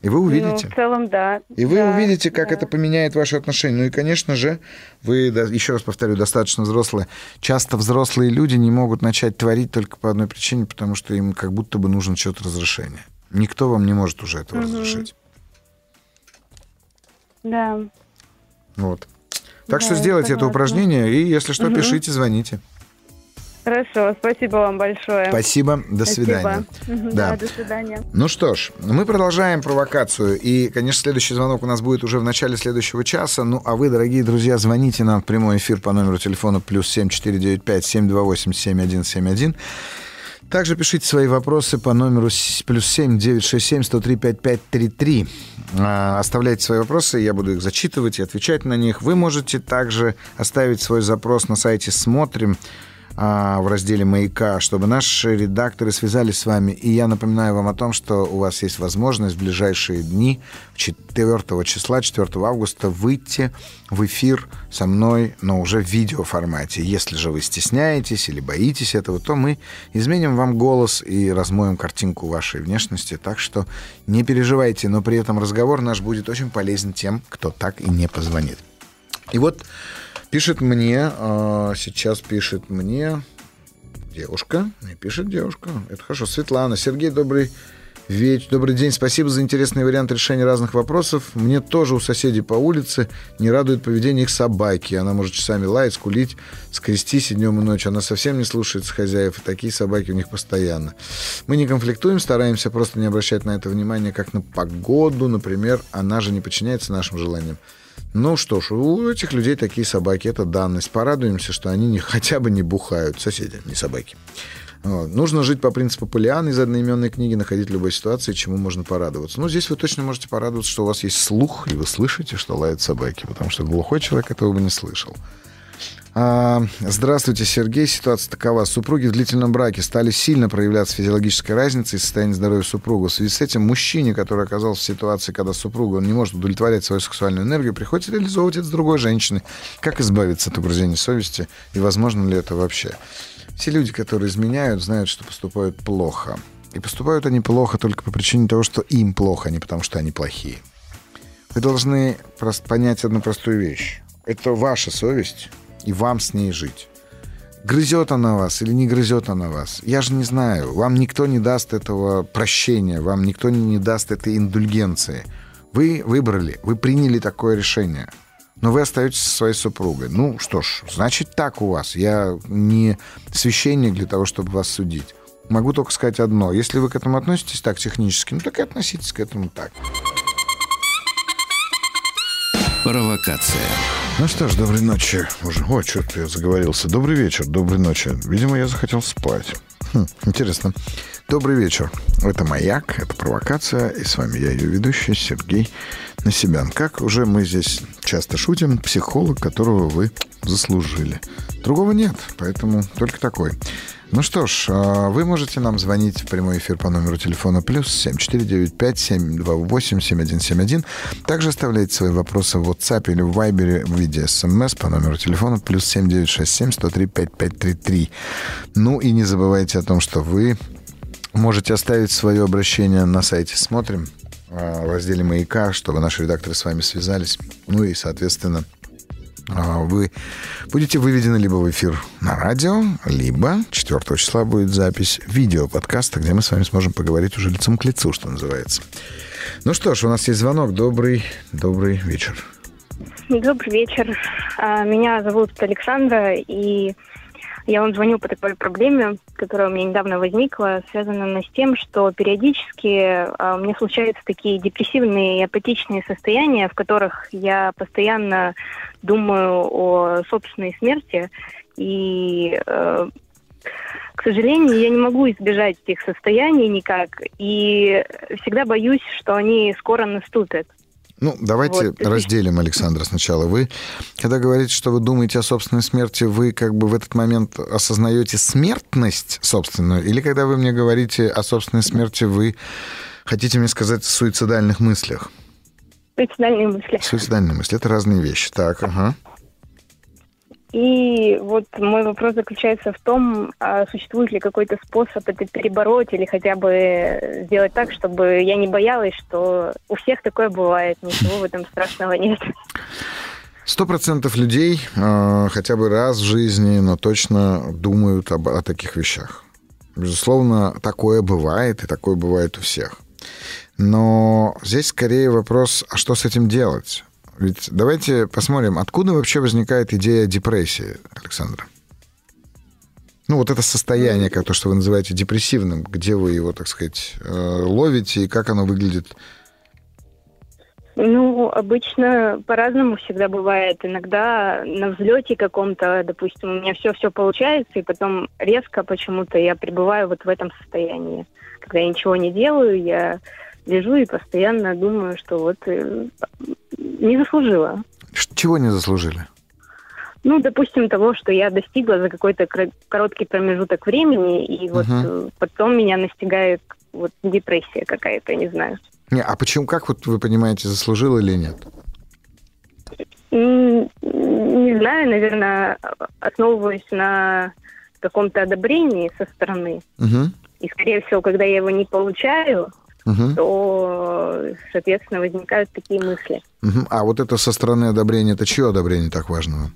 И вы увидите. Ну, в целом, да. И вы да, увидите, как да. это поменяет ваши отношения. Ну и, конечно же, вы, еще раз повторю, достаточно взрослые. Часто взрослые люди не могут начать творить только по одной причине, потому что им как будто бы нужно что-то разрешение. Никто вам не может уже этого угу. разрешить. Да. Вот. Так да, что сделайте это упражнение, и если что, угу. пишите, звоните. Хорошо, спасибо вам большое. Спасибо, до свидания. Спасибо. Да. да, до свидания. Ну что ж, мы продолжаем провокацию. И, конечно, следующий звонок у нас будет уже в начале следующего часа. Ну, а вы, дорогие друзья, звоните нам в прямой эфир по номеру телефона плюс 7495 728 7171. Также пишите свои вопросы по номеру плюс семь девять шесть семь сто три пять пять три три. А, оставляйте свои вопросы, я буду их зачитывать и отвечать на них. Вы можете также оставить свой запрос на сайте «Смотрим» а, в разделе «Маяка», чтобы наши редакторы связались с вами. И я напоминаю вам о том, что у вас есть возможность в ближайшие дни, 4 числа, 4 августа, выйти в эфир со мной, но уже в видеоформате. Если же вы стесняетесь или боитесь этого, то мы изменим вам голос и размоем картинку вашей внешности. Так что не переживайте, но при этом разговор наш будет очень полезен тем, кто так и не позвонит. И вот Пишет мне, а, сейчас пишет мне девушка, и пишет девушка, это хорошо, Светлана. Сергей, добрый вечер, добрый день, спасибо за интересный вариант решения разных вопросов. Мне тоже у соседей по улице не радует поведение их собаки. Она может часами лаять, скулить, скрестись и днем и ночью. Она совсем не слушается хозяев, и такие собаки у них постоянно. Мы не конфликтуем, стараемся просто не обращать на это внимания, как на погоду, например. Она же не подчиняется нашим желаниям. Ну что ж, у этих людей такие собаки, это данность. Порадуемся, что они не, хотя бы не бухают. Соседи, не собаки. Вот. Нужно жить по принципу Полиан из одноименной книги, находить в любой ситуации, чему можно порадоваться. Ну, здесь вы точно можете порадоваться, что у вас есть слух, и вы слышите, что лают собаки, потому что глухой человек этого бы не слышал. А, здравствуйте, Сергей. Ситуация такова. Супруги в длительном браке стали сильно проявляться физиологической разницей и состояние здоровья супруга. В связи с этим мужчине, который оказался в ситуации, когда супруга он не может удовлетворять свою сексуальную энергию, приходится реализовывать это с другой женщиной. Как избавиться от угрызений совести и возможно ли это вообще? Все люди, которые изменяют, знают, что поступают плохо. И поступают они плохо только по причине того, что им плохо, а не потому, что они плохие. Вы должны понять одну простую вещь. Это ваша совесть, и вам с ней жить. Грызет она вас или не грызет она вас, я же не знаю. Вам никто не даст этого прощения, вам никто не даст этой индульгенции. Вы выбрали, вы приняли такое решение, но вы остаетесь со своей супругой. Ну что ж, значит так у вас. Я не священник для того, чтобы вас судить. Могу только сказать одно. Если вы к этому относитесь так технически, ну так и относитесь к этому так. Провокация. Ну что ж, доброй ночи. Уже, о, что-то я заговорился. Добрый вечер, доброй ночи. Видимо, я захотел спать. Хм, интересно. Добрый вечер. Это «Маяк», это «Провокация», и с вами я, ее ведущий, Сергей Насибян. Как уже мы здесь часто шутим, психолог, которого вы заслужили. Другого нет, поэтому только такой. Ну что ж, а, вы можете нам звонить в прямой эфир по номеру телефона плюс 7495-728-7171. Также оставляйте свои вопросы в WhatsApp или в Viber в виде смс по номеру телефона плюс 7967-103-5533. Ну и не забывайте о том, что вы можете оставить свое обращение на сайте «Смотрим» а, в разделе «Маяка», чтобы наши редакторы с вами связались. Ну и, соответственно, а, вы будете выведены либо в эфир на радио, либо 4 числа будет запись видео подкаста, где мы с вами сможем поговорить уже лицом к лицу, что называется. Ну что ж, у нас есть звонок. Добрый, добрый вечер. Добрый вечер. А, меня зовут Александра, и я вам звоню по такой проблеме, которая у меня недавно возникла, связанная с тем, что периодически э, меня случаются такие депрессивные и апатичные состояния, в которых я постоянно думаю о собственной смерти. И, э, к сожалению, я не могу избежать этих состояний никак. И всегда боюсь, что они скоро наступят. Ну, давайте вот. разделим, Александра, сначала. Вы, когда говорите, что вы думаете о собственной смерти, вы как бы в этот момент осознаете смертность собственную? Или когда вы мне говорите о собственной смерти, вы хотите мне сказать о суицидальных мыслях? Суицидальные мысли. Суицидальные мысли. Это разные вещи. Так, ага. И вот мой вопрос заключается в том, а существует ли какой-то способ это перебороть или хотя бы сделать так, чтобы я не боялась, что у всех такое бывает, ничего в этом страшного нет. Сто процентов людей э, хотя бы раз в жизни, но точно думают об, о таких вещах. Безусловно, такое бывает, и такое бывает у всех. Но здесь скорее вопрос, а что с этим делать? Ведь давайте посмотрим, откуда вообще возникает идея депрессии, Александра? Ну, вот это состояние, как то, что вы называете депрессивным, где вы его, так сказать, э, ловите и как оно выглядит? Ну, обычно по-разному всегда бывает. Иногда на взлете каком-то, допустим, у меня все-все получается, и потом резко почему-то я пребываю вот в этом состоянии. Когда я ничего не делаю, я лежу и постоянно думаю, что вот э, не заслужила. Чего не заслужили? Ну, допустим, того, что я достигла за какой-то короткий промежуток времени, и вот uh потом меня настигает вот депрессия какая-то, не знаю. Не, а почему, как вот вы понимаете, заслужил или нет? Не знаю, наверное, основываюсь на каком-то одобрении со стороны. Угу. И, скорее всего, когда я его не получаю, угу. то, соответственно, возникают такие мысли. Угу. А вот это со стороны одобрения, это чье одобрение так важно?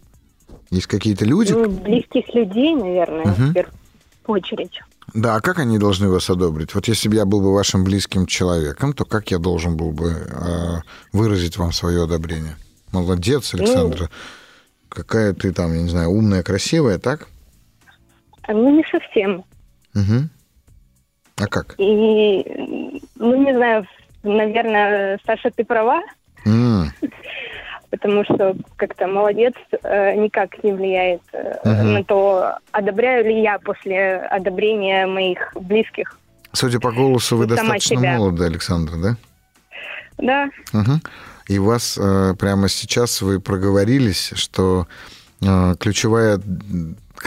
Есть какие-то люди? Ну, близких людей, наверное, угу. в первую очередь. Да, а как они должны вас одобрить? Вот если бы я был бы вашим близким человеком, то как я должен был бы э, выразить вам свое одобрение? Молодец, Александра. Ну, Какая ты там, я не знаю, умная, красивая, так? Ну, не совсем. Угу. А как? И, ну, не знаю, наверное, Саша, ты права. Mm. [laughs] потому что как-то молодец э, никак не влияет угу. на то, одобряю ли я после одобрения моих близких. Судя по голосу, вы достаточно себя. молоды, Александр, да? Да. Угу. И у вас э, прямо сейчас вы проговорились, что ключевая,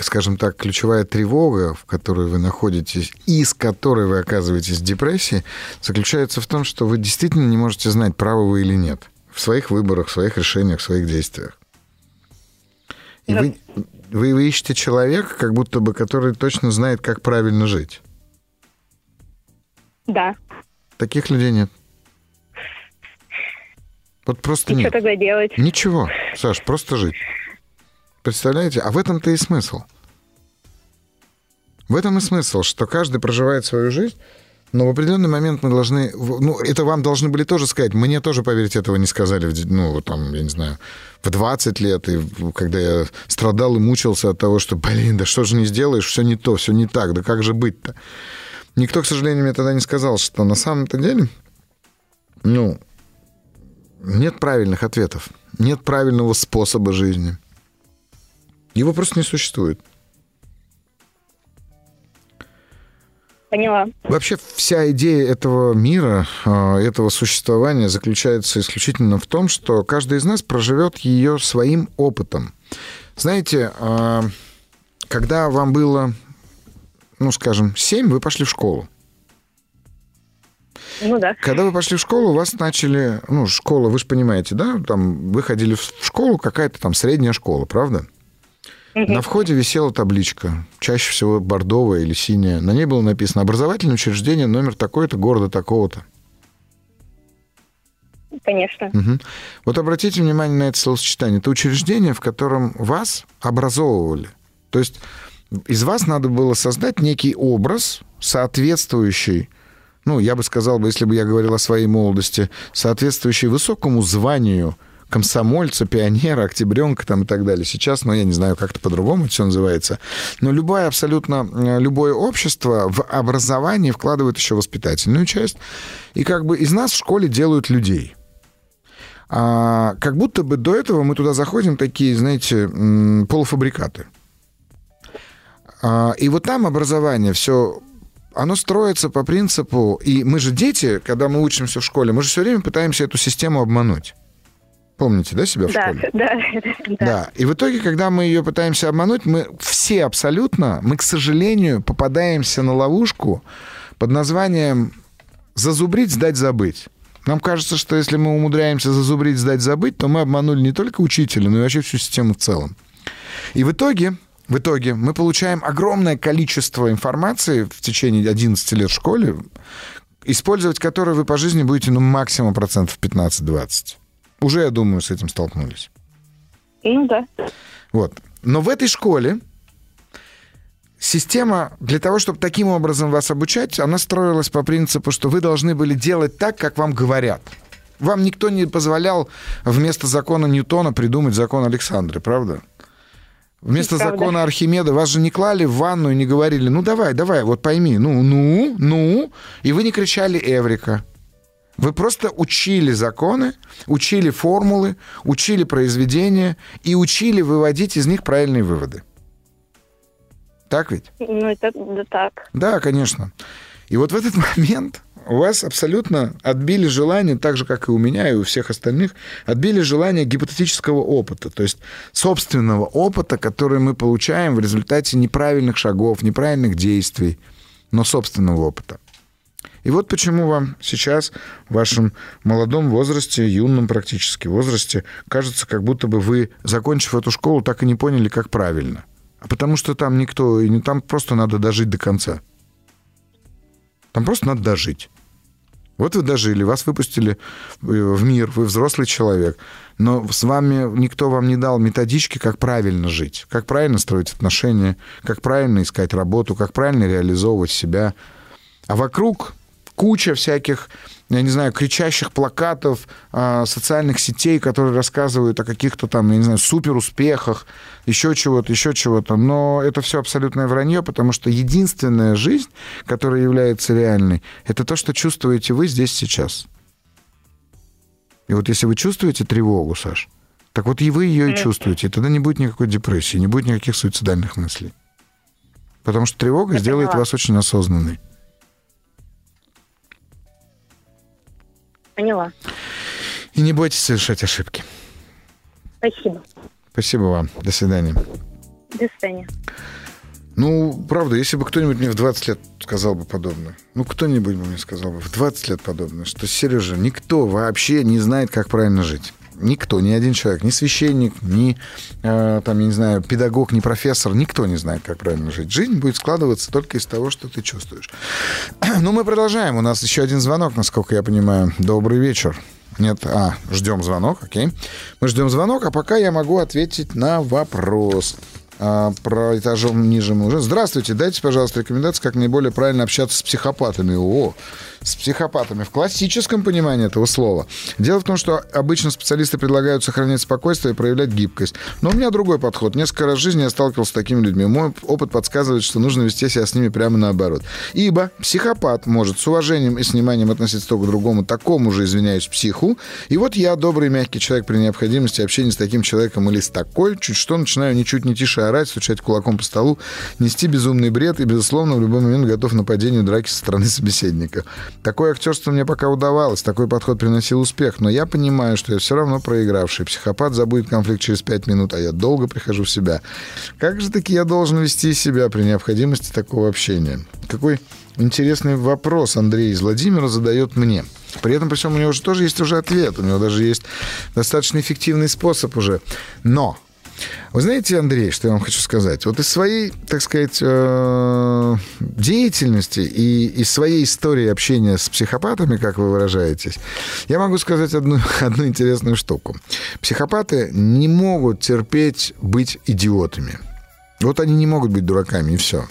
скажем так, ключевая тревога, в которой вы находитесь, и с которой вы оказываетесь в депрессии, заключается в том, что вы действительно не можете знать, правы вы или нет в своих выборах, в своих решениях, в своих действиях. И да. вы, вы, вы ищете человека, как будто бы, который точно знает, как правильно жить. Да. Таких людей нет. Вот просто и нет. что тогда делать? Ничего, Саш, просто жить. Представляете? А в этом-то и смысл. В этом и смысл, что каждый проживает свою жизнь но в определенный момент мы должны... Ну, это вам должны были тоже сказать. Мне тоже, поверьте, этого не сказали, ну, там, я не знаю, в 20 лет, и когда я страдал и мучился от того, что, блин, да что же не сделаешь, все не то, все не так, да как же быть-то? Никто, к сожалению, мне тогда не сказал, что на самом-то деле, ну, нет правильных ответов, нет правильного способа жизни. Его просто не существует. Поняла. Вообще вся идея этого мира, а, этого существования заключается исключительно в том, что каждый из нас проживет ее своим опытом. Знаете, а, когда вам было, ну, скажем, 7, вы пошли в школу. Ну да. Когда вы пошли в школу, вас начали, ну, школа, вы же понимаете, да, там вы ходили в школу, какая-то там средняя школа, правда? На входе висела табличка, чаще всего бордовая или синяя. На ней было написано «Образовательное учреждение номер такой-то, города такого-то». Конечно. Угу. Вот обратите внимание на это словосочетание. Это учреждение, в котором вас образовывали. То есть из вас надо было создать некий образ, соответствующий, ну, я бы сказал бы, если бы я говорил о своей молодости, соответствующий высокому званию – комсомольца, пионера, октябренка там и так далее. Сейчас, ну, я не знаю, как это по-другому все называется. Но любое, абсолютно э, любое общество в образование вкладывает еще воспитательную часть. И как бы из нас в школе делают людей. А, как будто бы до этого мы туда заходим такие, знаете, полуфабрикаты. А, и вот там образование все оно строится по принципу, и мы же дети, когда мы учимся в школе, мы же все время пытаемся эту систему обмануть. Помните, да, себя в да, школе? Да, [laughs] да. Да. И в итоге, когда мы ее пытаемся обмануть, мы все абсолютно, мы, к сожалению, попадаемся на ловушку под названием «зазубрить, сдать, забыть». Нам кажется, что если мы умудряемся зазубрить, сдать, забыть, то мы обманули не только учителя, но и вообще всю систему в целом. И в итоге, в итоге мы получаем огромное количество информации в течение 11 лет в школе, использовать которую вы по жизни будете ну, максимум процентов 15-20. Уже, я думаю, с этим столкнулись. Ну да. Вот. Но в этой школе система для того, чтобы таким образом вас обучать, она строилась по принципу, что вы должны были делать так, как вам говорят. Вам никто не позволял вместо закона Ньютона придумать закон Александры, правда? Вместо Правда. закона Архимеда вас же не клали в ванну и не говорили, ну давай, давай, вот пойми, ну, ну, ну, и вы не кричали Эврика. Вы просто учили законы, учили формулы, учили произведения и учили выводить из них правильные выводы. Так ведь? Ну, это да, так. Да, конечно. И вот в этот [laughs] момент у вас абсолютно отбили желание, так же, как и у меня, и у всех остальных, отбили желание гипотетического опыта, то есть собственного опыта, который мы получаем в результате неправильных шагов, неправильных действий, но собственного опыта. И вот почему вам сейчас, в вашем молодом возрасте, юном практически возрасте, кажется, как будто бы вы, закончив эту школу, так и не поняли, как правильно. А потому что там никто, там просто надо дожить до конца. Там просто надо дожить. Вот вы дожили, вас выпустили э, в мир, вы взрослый человек, но с вами никто вам не дал методички, как правильно жить, как правильно строить отношения, как правильно искать работу, как правильно реализовывать себя. А вокруг куча всяких, я не знаю, кричащих плакатов, а, социальных сетей, которые рассказывают о каких-то там, я не знаю, суперуспехах, еще чего-то, еще чего-то. Но это все абсолютное вранье, потому что единственная жизнь, которая является реальной, это то, что чувствуете вы здесь сейчас. И вот если вы чувствуете тревогу, Саш, так вот и вы ее и чувствуете. И тогда не будет никакой депрессии, не будет никаких суицидальных мыслей. Потому что тревога Я сделает поняла. вас очень осознанной. Поняла. И не бойтесь совершать ошибки. Спасибо. Спасибо вам. До свидания. До свидания. Ну, правда, если бы кто-нибудь мне в 20 лет сказал бы подобное, ну, кто-нибудь бы мне сказал бы в 20 лет подобное, что, Сережа, никто вообще не знает, как правильно жить. Никто, ни один человек, ни священник, ни, э, там, я не знаю, педагог, ни профессор, никто не знает, как правильно жить. Жизнь будет складываться только из того, что ты чувствуешь. [clears throat] Ну, мы продолжаем. У нас еще один звонок, насколько я понимаю. Добрый вечер. Нет, а, ждем звонок, окей. Мы ждем звонок, а пока я могу ответить на вопрос а, про этажом ниже мы уже. Здравствуйте, дайте, пожалуйста, рекомендации, как наиболее правильно общаться с психопатами. О, с психопатами в классическом понимании этого слова. Дело в том, что обычно специалисты предлагают сохранять спокойствие и проявлять гибкость. Но у меня другой подход. Несколько раз в жизни я сталкивался с такими людьми. Мой опыт подсказывает, что нужно вести себя с ними прямо наоборот. Ибо психопат может с уважением и с вниманием относиться то к другому, такому же, извиняюсь, психу. И вот я, добрый мягкий человек, при необходимости общения с таким человеком или с такой, чуть что начинаю ничуть не тише орать, стучать кулаком по столу, нести безумный бред и, безусловно, в любой момент готов к нападению драки со стороны [laughs] собеседника. Такое актерство мне пока удавалось, такой подход приносил успех, но я понимаю, что я все равно проигравший. Психопат забудет конфликт через пять минут, а я долго прихожу в себя. Как же таки я должен вести себя при необходимости такого общения? Какой интересный вопрос Андрей из Владимира задает мне. При этом, при всем, у него же тоже есть уже ответ, у него даже есть достаточно эффективный способ уже. Но вы знаете, Андрей, что я вам хочу сказать? Вот из своей, так сказать, э, деятельности и из своей истории общения с психопатами, как вы выражаетесь, я могу сказать одну, [laughs] одну интересную штуку. Психопаты не могут терпеть быть идиотами. Вот они не могут быть дураками, и все.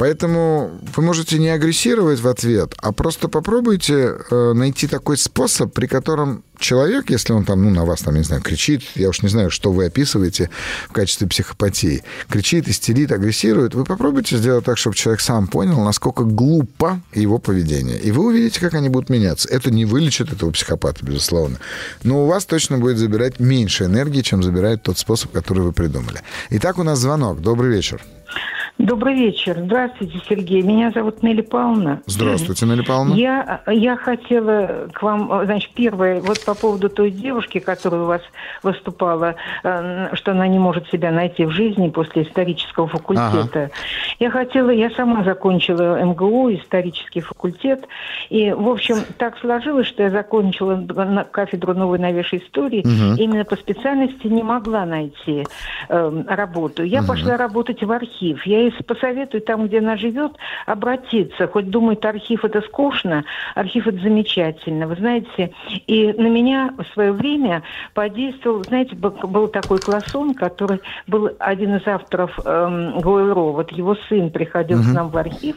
Поэтому вы можете не агрессировать в ответ, а просто попробуйте э, найти такой способ, при котором человек, если он там, ну, на вас там, не знаю, кричит, я уж не знаю, что вы описываете в качестве психопатии, кричит, истерит, агрессирует, вы попробуйте сделать так, чтобы человек сам понял, насколько глупо его поведение. И вы увидите, как они будут меняться. Это не вылечит этого психопата, безусловно. Но у вас точно будет забирать меньше энергии, чем забирает тот способ, который вы придумали. Итак, у нас звонок. Добрый вечер. Добрый вечер. Здравствуйте, Сергей. Меня зовут Нелли Павловна. Здравствуйте, Нелли Павловна. Я, я хотела к вам, значит, первое, вот по поводу той девушки, которая у вас выступала, э, что она не может себя найти в жизни после исторического факультета. Ага. Я хотела, я сама закончила МГУ, исторический факультет, и, в общем, так сложилось, что я закончила кафедру новой новейшей истории, угу. именно по специальности не могла найти э, работу. Я угу. пошла работать в архив. Я посоветую там, где она живет, обратиться. Хоть думает, архив это скучно, архив это замечательно. Вы знаете, и на меня в свое время подействовал, знаете, был такой классон, который был один из авторов эм, Гуэро, вот его сын приходил угу. к нам в архив,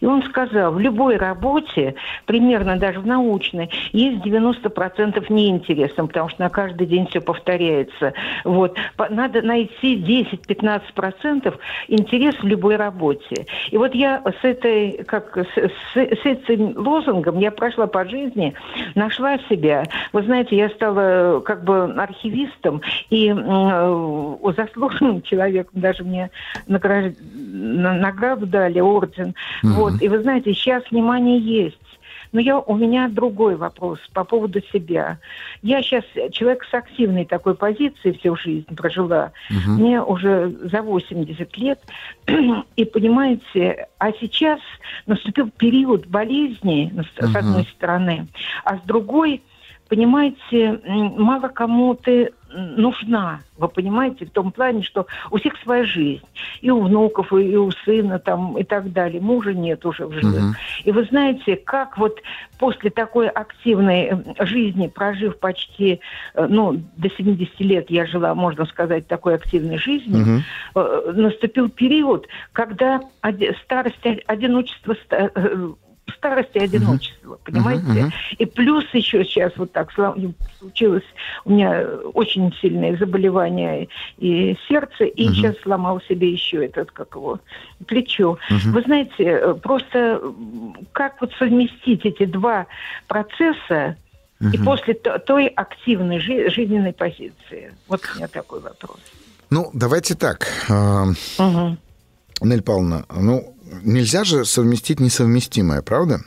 и он сказал, в любой работе, примерно даже в научной, есть 90% неинтересом, потому что на каждый день все повторяется. Вот. Надо найти 10-15% интерес в любой работе. И вот я с этой, как с, с, с этим лозунгом я прошла по жизни, нашла себя. Вы знаете, я стала как бы архивистом и э, заслуженным [laughs] человеком, даже мне наград... награду дали, орден. Mm-hmm. Вот. И вы знаете, сейчас внимание есть. Но я, у меня другой вопрос по поводу себя. Я сейчас человек с активной такой позицией всю жизнь прожила. Угу. Мне уже за 80 лет. И понимаете, а сейчас наступил период болезни, с угу. одной стороны, а с другой – понимаете, мало кому ты нужна, вы понимаете, в том плане, что у всех своя жизнь. И у внуков, и у сына там, и так далее. Мужа нет уже в живых. Угу. И вы знаете, как вот после такой активной жизни, прожив почти, э, ну, до 70 лет я жила, можно сказать, такой активной жизнью, угу. наступил период, когда старость, одиночество э, старости и одиночества, uh-huh. понимаете? Uh-huh. И плюс еще сейчас вот так случилось, у меня очень сильное заболевание и сердце, и uh-huh. сейчас сломал себе еще этот, как его, плечо. Uh-huh. Вы знаете, э, просто как вот совместить эти два процесса uh-huh. и после той активной жи- жизненной позиции? Вот у меня такой вопрос. Ну, давайте так. Uh-huh. Нель Павловна, ну, нельзя же совместить несовместимое, правда?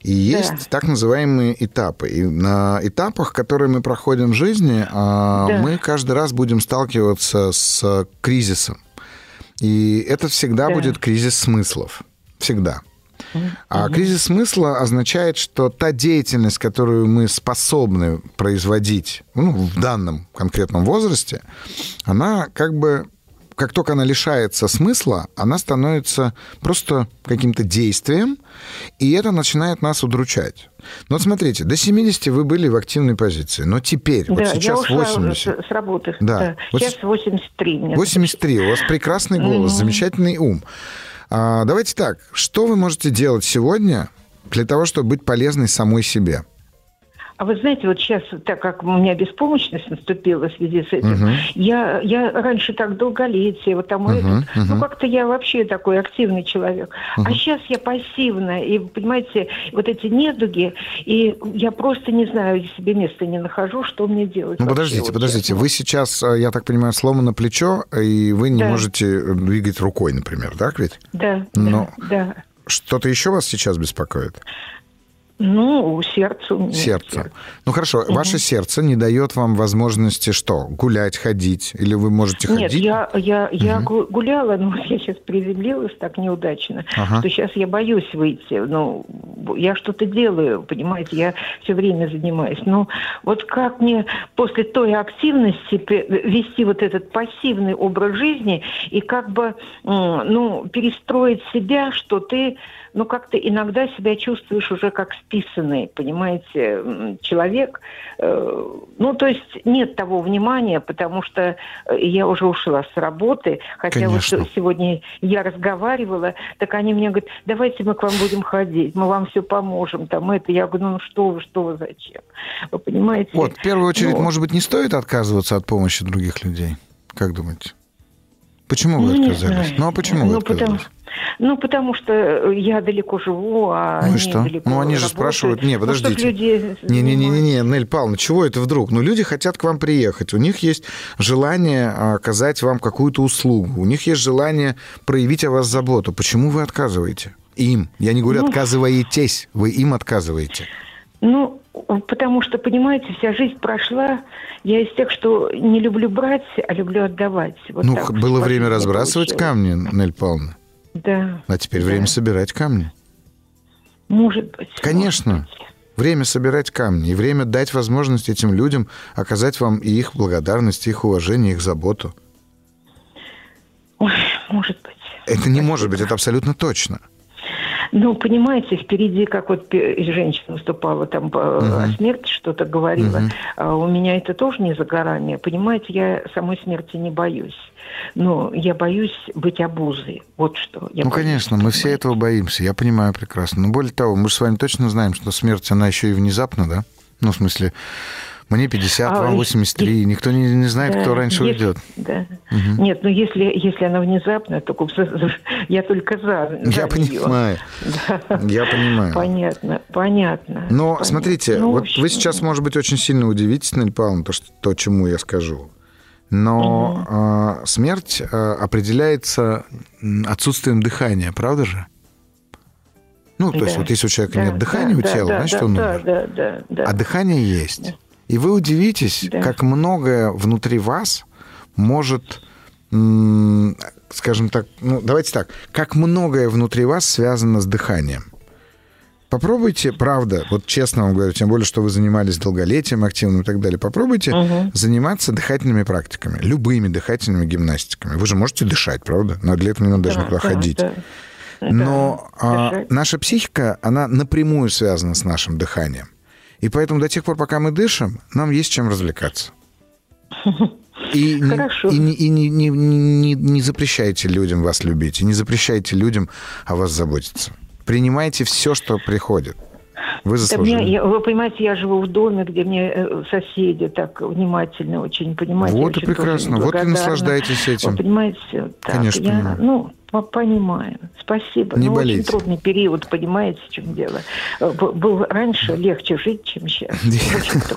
И есть да. так называемые этапы. И на этапах, которые мы проходим в жизни, а, да. мы каждый раз будем сталкиваться с кризисом. И это всегда да. будет кризис смыслов. Всегда. А кризис смысла означает, что та деятельность, которую мы способны производить ну, в данном конкретном возрасте, она как бы как только она лишается смысла, она становится просто каким-то действием, и это начинает нас удручать. Но вот смотрите, до 70 вы были в активной позиции, но теперь, да, вот сейчас я ушла 80... с работы. Да. да. Вот сейчас 83. 83, у вас прекрасный голос, замечательный ум. А, давайте так, что вы можете делать сегодня для того, чтобы быть полезной самой себе? А вы знаете, вот сейчас, так как у меня беспомощность наступила в связи с этим, uh я, я раньше так долголетие, вот там uh-huh, этот, uh ну как-то я вообще такой активный человек. uh А сейчас я пассивная, и, понимаете, вот эти недуги, и я просто не знаю, себе места не нахожу, что мне делать. Ну подождите, вот подождите, вы сейчас, э, я так понимаю, сломано плечо, и вы не да. можете двигать рукой, например, так ведь? Да, Но да, да. Что-то еще вас сейчас беспокоит? Ну, сердцу. Сердце. сердце. Ну хорошо, угу. ваше сердце не дает вам возможности что? Гулять, ходить? Или вы можете ходить? Нет, я, я, я угу. гуляла, но [laughs] я сейчас приземлилась так неудачно, ага. что сейчас я боюсь выйти. Ну, я что-то делаю, понимаете, я все время занимаюсь. Но вот как мне после той активности вести вот этот пассивный образ жизни и как бы, ну, перестроить себя, что ты ну, как-то иногда себя чувствуешь уже как списанный, понимаете, человек. Э, ну, то есть нет того внимания, потому что э, я уже ушла с работы, хотя Конечно. вот сегодня я разговаривала, так они мне говорят, давайте мы к вам будем ходить, мы вам все поможем, там это. Я говорю, ну что вы, что вы, зачем? Вы понимаете? Вот, в первую очередь, ну, может быть, не стоит отказываться от помощи других людей? Как думаете? Почему вы ну, отказались? Ну, а почему ну, вы отказались? Потому... Ну, потому что я далеко живу, а ну и что? далеко Ну, они же спрашивают... Не, ну, подождите. Не-не-не, Нель Павловна, чего это вдруг? Ну, люди хотят к вам приехать. У них есть желание оказать вам какую-то услугу. У них есть желание проявить о вас заботу. Почему вы отказываете? Им. Я не говорю, ну, отказываетесь. Вы им отказываете. Ну, потому что, понимаете, вся жизнь прошла. Я из тех, что не люблю брать, а люблю отдавать. Вот ну, было время разбрасывать камни, Нель Павловна. Да. А теперь да. время собирать камни. Может быть. Конечно. Может быть. Время собирать камни и время дать возможность этим людям оказать вам и их благодарность, их уважение, их заботу. Ой, может быть. Это не может быть, это абсолютно точно. Ну, понимаете, впереди, как вот женщина выступала там uh-huh. о смерти, что-то говорила. Uh-huh. А у меня это тоже не за горами. Понимаете, я самой смерти не боюсь. Но я боюсь быть обузой. Вот что. Я ну, боюсь, конечно, мы все этого боимся. Я понимаю прекрасно. Но более того, мы же с вами точно знаем, что смерть, она еще и внезапна, да? Ну, в смысле, Мне 50, а, вам 83. Есть, Никто не, не знает, да, кто раньше есть, уйдет. Да. Угу. Нет, ну если, если она внезапно, то я только за. за я понимаю. Да. Я понимаю. Понятно, понятно. Но понятно. смотрите, ну, вот общем, вы сейчас, может быть, очень сильно удивитесь, Нель Павловна, то, что, то, чему я скажу. Но угу. э, смерть э, определяется отсутствием дыхания, правда же? Ну, то да. есть вот если у человека да, нет дыхания да, у тела, да, значит, да, он умер. Да, да, да, а дыхание есть. Да. И вы удивитесь, да. как многое внутри вас может, скажем так, ну, давайте так, как многое внутри вас связано с дыханием. Попробуйте, правда, вот честно вам говорю, тем более, что вы занимались долголетием активным и так далее, попробуйте угу. заниматься дыхательными практиками, любыми дыхательными гимнастиками. Вы же можете дышать, правда? Но для этого не надо да, даже никуда да, ходить. Да. Но а, наша психика, она напрямую связана с нашим дыханием. И поэтому до тех пор, пока мы дышим, нам есть чем развлекаться. И, Хорошо. и, и не, не, не, не запрещайте людям вас любить, и не запрещайте людям о вас заботиться. Принимайте все, что приходит. Вы заслужили. Да мне, вы понимаете, я живу в доме, где мне э, соседи так внимательно очень понимают. Вот и прекрасно, вот и наслаждайтесь этим. Вы понимаете, так, Конечно, я, понимаю. Ну, Понимаю. Спасибо. Не ну, болейте. очень трудный период, понимаете, в чем дело. Э, был раньше легче жить, чем сейчас.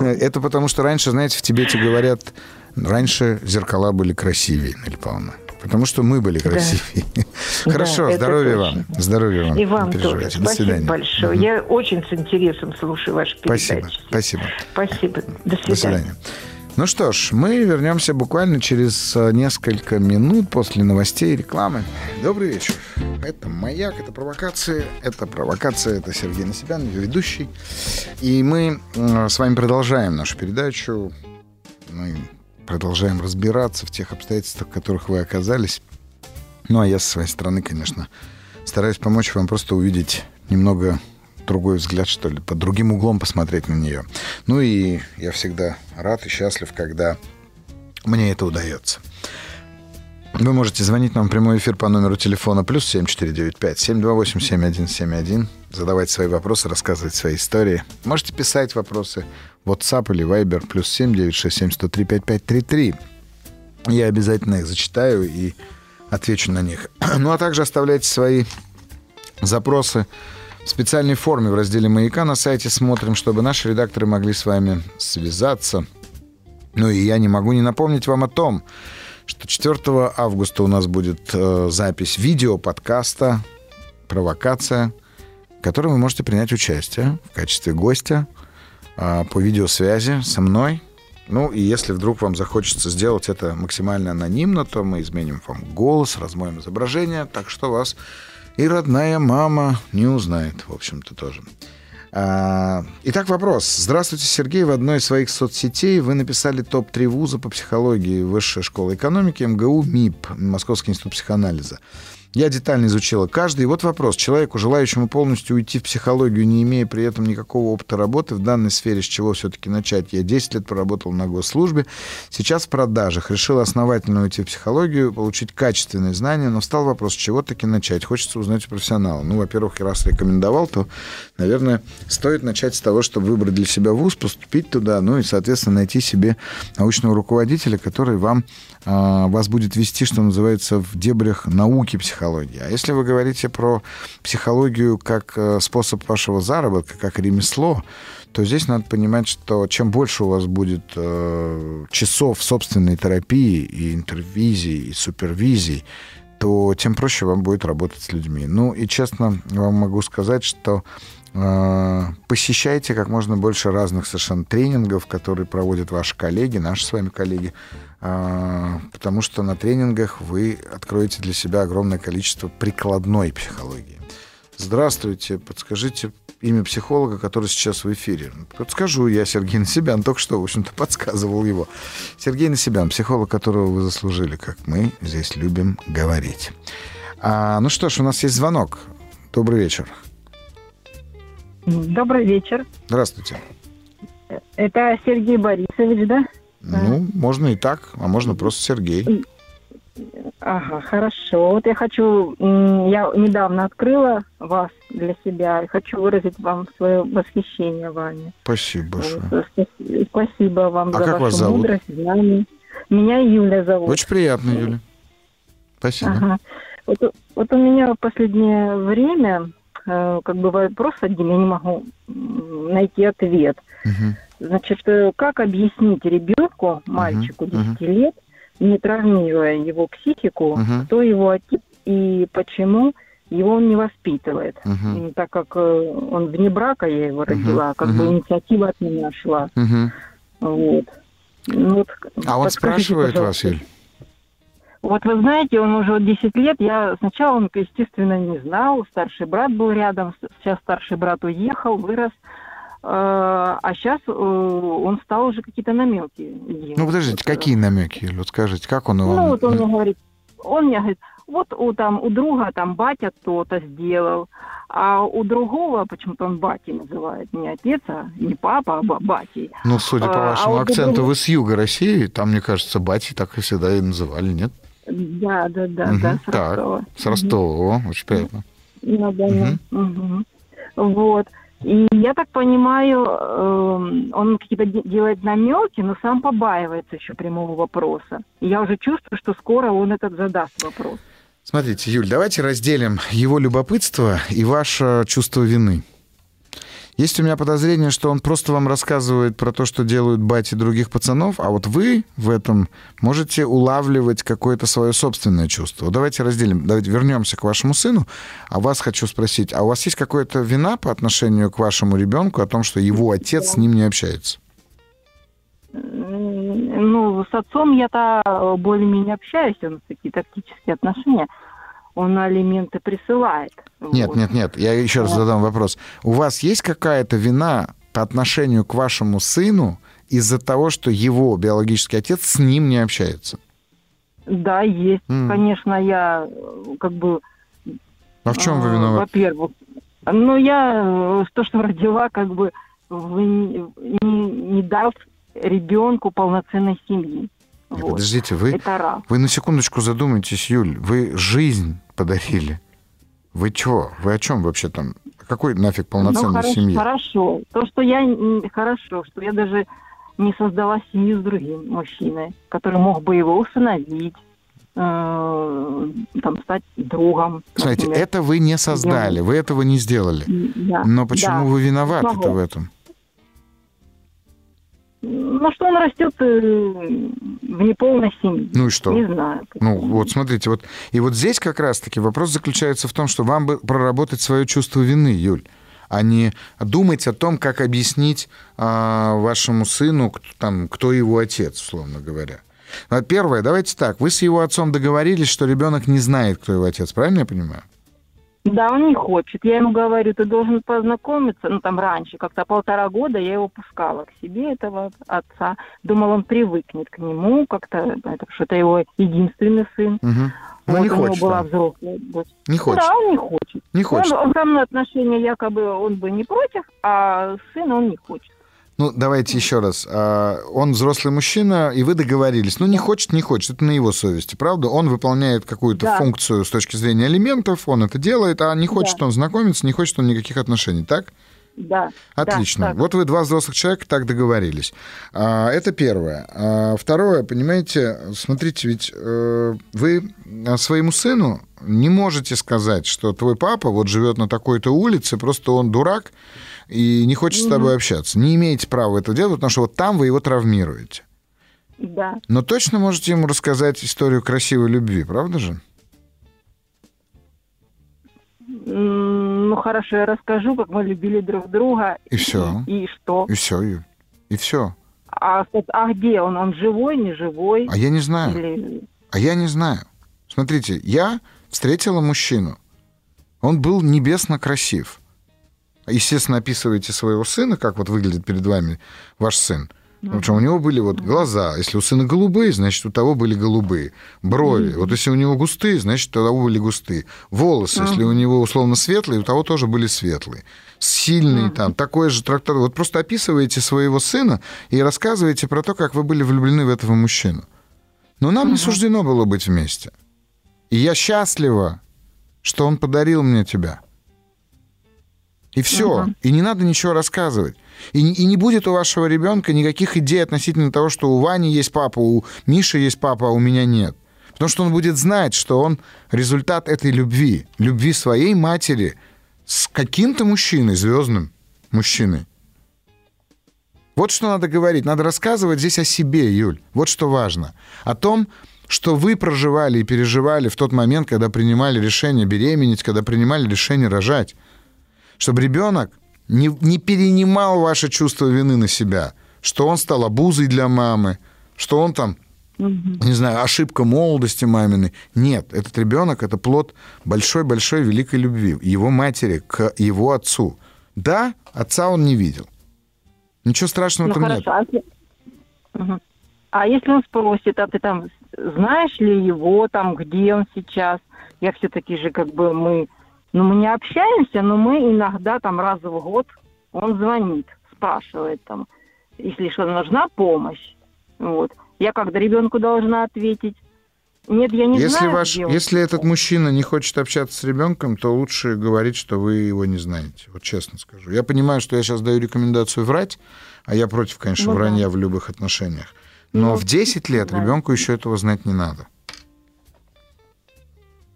[laughs] Это потому, что раньше, знаете, в Тибете говорят, раньше зеркала были красивее, Нелли Павловна. Потому что мы были красивее. Да. [laughs] Хорошо, да, здоровья вам. Здоровья вам. И вам тоже. Спасибо До свидания. большое. Угу. Я очень с интересом слушаю ваши передачи. Спасибо. Спасибо. До свидания. До свидания. Ну что ж, мы вернемся буквально через э, несколько минут после новостей и рекламы. Добрый вечер. Это «Маяк», это провокация. Это провокация, это Сергей Насибян, ведущий. И мы э, с вами продолжаем нашу передачу. Мы продолжаем разбираться в тех обстоятельствах, в которых вы оказались. Ну, а я со своей стороны, конечно, стараюсь помочь вам просто увидеть немного другой взгляд, что ли, под другим углом посмотреть на нее. Ну и я всегда рад и счастлив, когда мне это удается. Вы можете звонить нам в прямой эфир по номеру телефона плюс 7495 728 7171, задавать свои вопросы, рассказывать свои истории. Можете писать вопросы WhatsApp или Viber плюс 7967 103 5533. Я обязательно их зачитаю и отвечу на них. [clears throat] Ну а также оставляйте свои запросы в специальной форме в разделе «Маяка» на сайте смотрим, чтобы наши редакторы могли с вами связаться. Ну и я не могу не напомнить вам о том, что 4 августа у нас будет э, запись видео-подкаста «Провокация», в котором вы можете принять участие в качестве гостя по видеосвязи со мной. Ну и если вдруг вам захочется сделать это максимально анонимно, то мы изменим вам голос, размоем изображение, так что вас и родная мама не узнает, в общем-то, тоже. А, итак, вопрос. Здравствуйте, Сергей. В одной из своих соцсетей вы написали топ-3 вуза по психологии Высшая школа экономики МГУ МИП, Московский институт психоанализа. Я детально изучила каждый. И вот вопрос. Человеку, желающему полностью уйти в психологию, не имея при этом никакого опыта работы в данной сфере, с чего все-таки начать? Я 10 лет проработал на госслужбе. Сейчас в продажах. Решил основательно уйти в психологию, получить качественные знания, но встал вопрос, с чего таки начать? Хочется узнать у профессионала. Ну, во-первых, раз рекомендовал, то, наверное, стоит начать с того, чтобы выбрать для себя вуз, поступить туда, ну и, соответственно, найти себе научного руководителя, который вам, вас будет вести, что называется, в дебрях науки психологии. А если вы говорите про психологию как э, способ вашего заработка, как ремесло, то здесь надо понимать, что чем больше у вас будет э, часов собственной терапии и интервизии, и супервизий, то тем проще вам будет работать с людьми. Ну и честно вам могу сказать, что э, посещайте как можно больше разных совершенно тренингов, которые проводят ваши коллеги, наши с вами коллеги, а, потому что на тренингах вы откроете для себя огромное количество прикладной психологии. Здравствуйте, подскажите имя психолога, который сейчас в эфире. Подскажу, я Сергей Насибян, только что, в общем-то, подсказывал его. Сергей Насибян, психолог, которого вы заслужили, как мы здесь любим говорить. А, ну что ж, у нас есть звонок. Добрый вечер. Добрый вечер. Здравствуйте. Это Сергей Борисович, да? Ну, можно и так, а можно просто Сергей. Ага, хорошо. Вот я хочу, я недавно открыла вас для себя. И хочу выразить вам свое восхищение вами. Спасибо большое. Спа- Спасибо вам А за как вашу вас зовут? мудрость, знания. Меня Юля зовут. Очень приятно, Юля. Спасибо. Ага. Вот, у- вот у меня в последнее время э, как бы вопрос один, я не могу найти ответ. Мгм. Значит, э, как объяснить ребенку, мальчику мгм. 10 лет, не травмируя его психику, Мгм. кто его отец и почему его он не воспитывает? М, Так как э, он вне брака, я его родила, как бы мгм. инициатива от меня шла. Мгм. Вот. Ну, вот А он спрашивает вас, пожалуйста. Юль? Вот вы знаете, он уже вот 10 лет, я сначала он, естественно, не знал, старший брат был рядом, сейчас старший брат уехал, вырос, а сейчас э, он стал уже какие-то намеки. делать. Ну, подождите, какие намеки? Вот скажите, как он его... Ну, вот он мне говорит, он мне говорит, вот у, там, у друга там батя то-то сделал, а у другого, почему-то он батей называет, не отец, а не папа, а ба- батей. Ну, судя по А, а вашему вот акценту, другого- вы с юга России, там, мне кажется, бати так и всегда и называли, нет? Да, да, да, Мгм, да, с так, Ростова. С Ростова, О, очень приятно. На Дону. Мгм. Вот. И я так понимаю, эм, он какие-то де- делает намеки, но сам побаивается еще прямого вопроса. И я уже чувствую, что скоро он этот задаст вопрос. Смотрите, Юль, давайте разделим его любопытство и ваше чувство вины. Есть у меня подозрение, что он просто вам рассказывает про то, что делают бати других пацанов, а вот вы в этом можете улавливать какое-то свое собственное чувство. Давайте разделим, давайте вернемся к вашему сыну. А вас хочу спросить, а у вас есть какая-то вина по отношению к вашему ребенку о том, что его отец с ним не общается? Ну, с отцом я-то более-менее общаюсь, у нас такие тактические отношения. Он алименты присылает. Нет, Вот. нет, нет, я еще раз Да. задам вопрос. У вас есть какая-то вина по отношению к вашему сыну из-за того, что его биологический отец с ним не общается? Да, есть. М. Конечно, я э, как бы А в чем вы А, виноваты? Во-первых, ну я э, то, что родила, как бы не- не дав ребенку полноценной семьи. Нет, Вот. Подождите, вы, Это раз. вы на секундочку задумайтесь, Юль. Вы жизнь подарили. Вы чего? Вы о чем вообще там? Какой нафиг полноценной ну, хорошо, семьи? хорошо. То, что я хорошо, что я даже не создала семью с другим мужчиной, который мог бы его усыновить, э, там стать другом. Смотрите, например. это вы не создали, вы этого не сделали. Да, Но почему да. вы виноваты-то Могу. в этом? Ну, что он растет э, в неполной семье. Ну и что? Не знаю. Ну, вот смотрите, вот и вот здесь как раз-таки вопрос заключается в том, что вам бы проработать свое чувство вины, Юль, а не думать о том, как объяснить а, вашему сыну, кто, там, кто его отец, условно говоря. Ну, Первое, давайте так, вы с его отцом договорились, что ребенок не знает, кто его отец, правильно я понимаю? Да, он не хочет. Я ему говорю, ты должен познакомиться. Ну, там раньше, как-то полтора года я его пускала к себе, этого отца. Думал, он привыкнет к нему как-то, это, что это его единственный сын. Мгм. Ну, вот не у хочет него была взрослая дочь. Не хочет, Да, он не хочет. не хочет. Он, он со мной отношения якобы он бы не против, а сына он не хочет. Ну, давайте еще раз. А, Он взрослый мужчина, и вы договорились. Ну, не хочет, не хочет. Это на его совести, правда? Он выполняет какую-то Да. функцию с точки зрения алиментов, он это делает, а не хочет Да. он знакомиться, не хочет он никаких отношений, так? Да. Отлично. Да, так. вот вы два взрослых человека так договорились. А, это первое. А, второе, понимаете, смотрите, ведь э, вы а, своему сыну не можете сказать, что твой папа вот живет на такой-то улице, просто он дурак и не хочет с тобой общаться. Не имеете права это делать, потому что вот там вы его травмируете. Да. Но точно можете ему рассказать историю красивой любви, правда же? Ну, хорошо, я расскажу, как мы любили друг друга. И всё. И, что? И все, Юль. И все. А, а где он? Он живой, не живой? А я не знаю. Или... А я не знаю. Смотрите, я встретила мужчину. Он был небесно красив. Естественно, описываете своего сына, как вот выглядит перед вами ваш сын. Потому что у него были вот глаза. Если у сына голубые, значит, у того были голубые. Брови. Вот если у него густые, значит, у того были густые. Волосы. Если у него условно светлые, у того тоже были светлые. Сильный там, такой же трактор. Вот просто описываете своего сына и рассказываете про то, как вы были влюблены в этого мужчину. Но нам не суждено было быть вместе. И я счастлива, что он подарил мне тебя. И все. Угу. И не надо ничего рассказывать. И, и не будет у вашего ребенка никаких идей относительно того, что у Вани есть папа, у Миши есть папа, а у меня нет. Потому что он будет знать, что он результат этой любви, любви своей матери с каким-то мужчиной, звездным мужчиной. Вот что надо говорить. Надо рассказывать здесь о себе, Юль. Вот что важно. О том, что вы проживали и переживали в тот момент, когда принимали решение беременеть, когда принимали решение рожать. Чтобы ребенок не, не перенимал ваше чувство вины на себя, что он стал обузой для мамы, что он там, угу. не знаю, ошибка молодости маминой. Нет, этот ребенок это плод большой-большой великой любви его матери к его отцу. Да, отца он не видел. Ничего страшного ну, там хорошо. нет. А если... Угу. А если он спросит, а ты там знаешь ли его, там, где он сейчас? Я все-таки же как бы мы, ну мы не общаемся, но мы иногда там раз в год он звонит, спрашивает там, если что нужна помощь. Вот. Я когда ребенку должна ответить, нет, я не если знаю. Ваш, если этот мужчина не хочет общаться с ребенком, то лучше говорить, что вы его не знаете. Вот честно скажу. Я понимаю, что я сейчас даю рекомендацию врать, а я против, конечно, ну, вранья да. в любых отношениях. Но ну, в 10 лет да. ребенку еще этого знать не надо.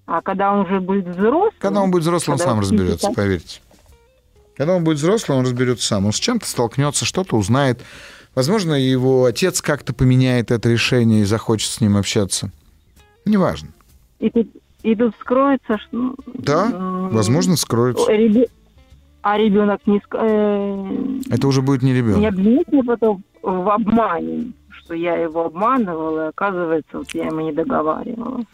А когда он уже будет взрослым? Когда он будет взрослым, он сам разберется, поверьте. Когда он будет взрослым, он разберется сам. Он с чем-то столкнется, что-то узнает. Возможно, его отец как-то поменяет это решение и захочет с ним общаться. Неважно. И тут, и тут скроется, что... Ну, да, возможно, скроется. Ребе... А ребенок не... Э... Это уже будет не ребенок. Не обвинит меня потом в обмане, что я его обманывала, и оказывается, вот я ему не договаривала.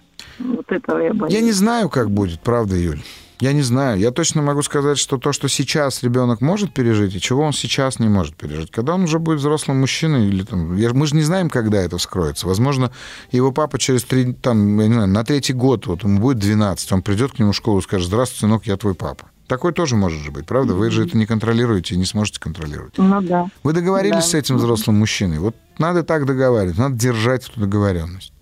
Вот этого я боюсь. Я не знаю, как будет, правда, Юль. Я не знаю. Я точно могу сказать, что то, что сейчас ребенок может пережить, и чего он сейчас не может пережить. Когда он уже будет взрослым мужчиной, или там, я, мы же не знаем, когда это вскроется. Возможно, его папа через три, там, я не знаю, на третий год, вот ему будет 12, он придет к нему в школу и скажет, здравствуй, сынок, я твой папа. Такое тоже может же быть, правда? Вы же это не контролируете и не сможете контролировать. Ну да. Вы договорились да. с этим взрослым мужчиной. Вот надо так договариваться, надо держать эту договоренность.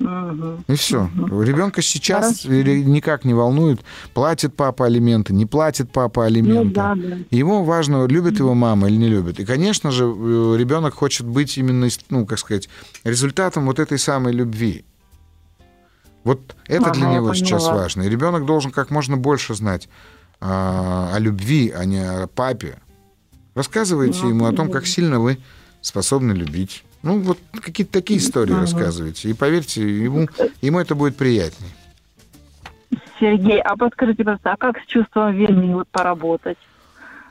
Угу. И все. Угу. Ребенка сейчас Хорошо. никак не волнует, платит папа алименты, не платит папа алименты. Ну, да, да. Ему важно, любит его мама или не любит. И, конечно же, э, ребенок хочет быть именно, ну, как сказать, результатом вот этой самой любви. Вот это ага, для него сейчас важно. И ребенок должен как можно больше знать а, о любви, а не о папе. Рассказывайте ну, ему о том, как сильно вы способны любить. Ну, вот какие-то такие истории рассказывайте. И поверьте, ему, ему это будет приятнее. Сергей, а подскажите, пожалуйста, а как с чувством вины вот поработать?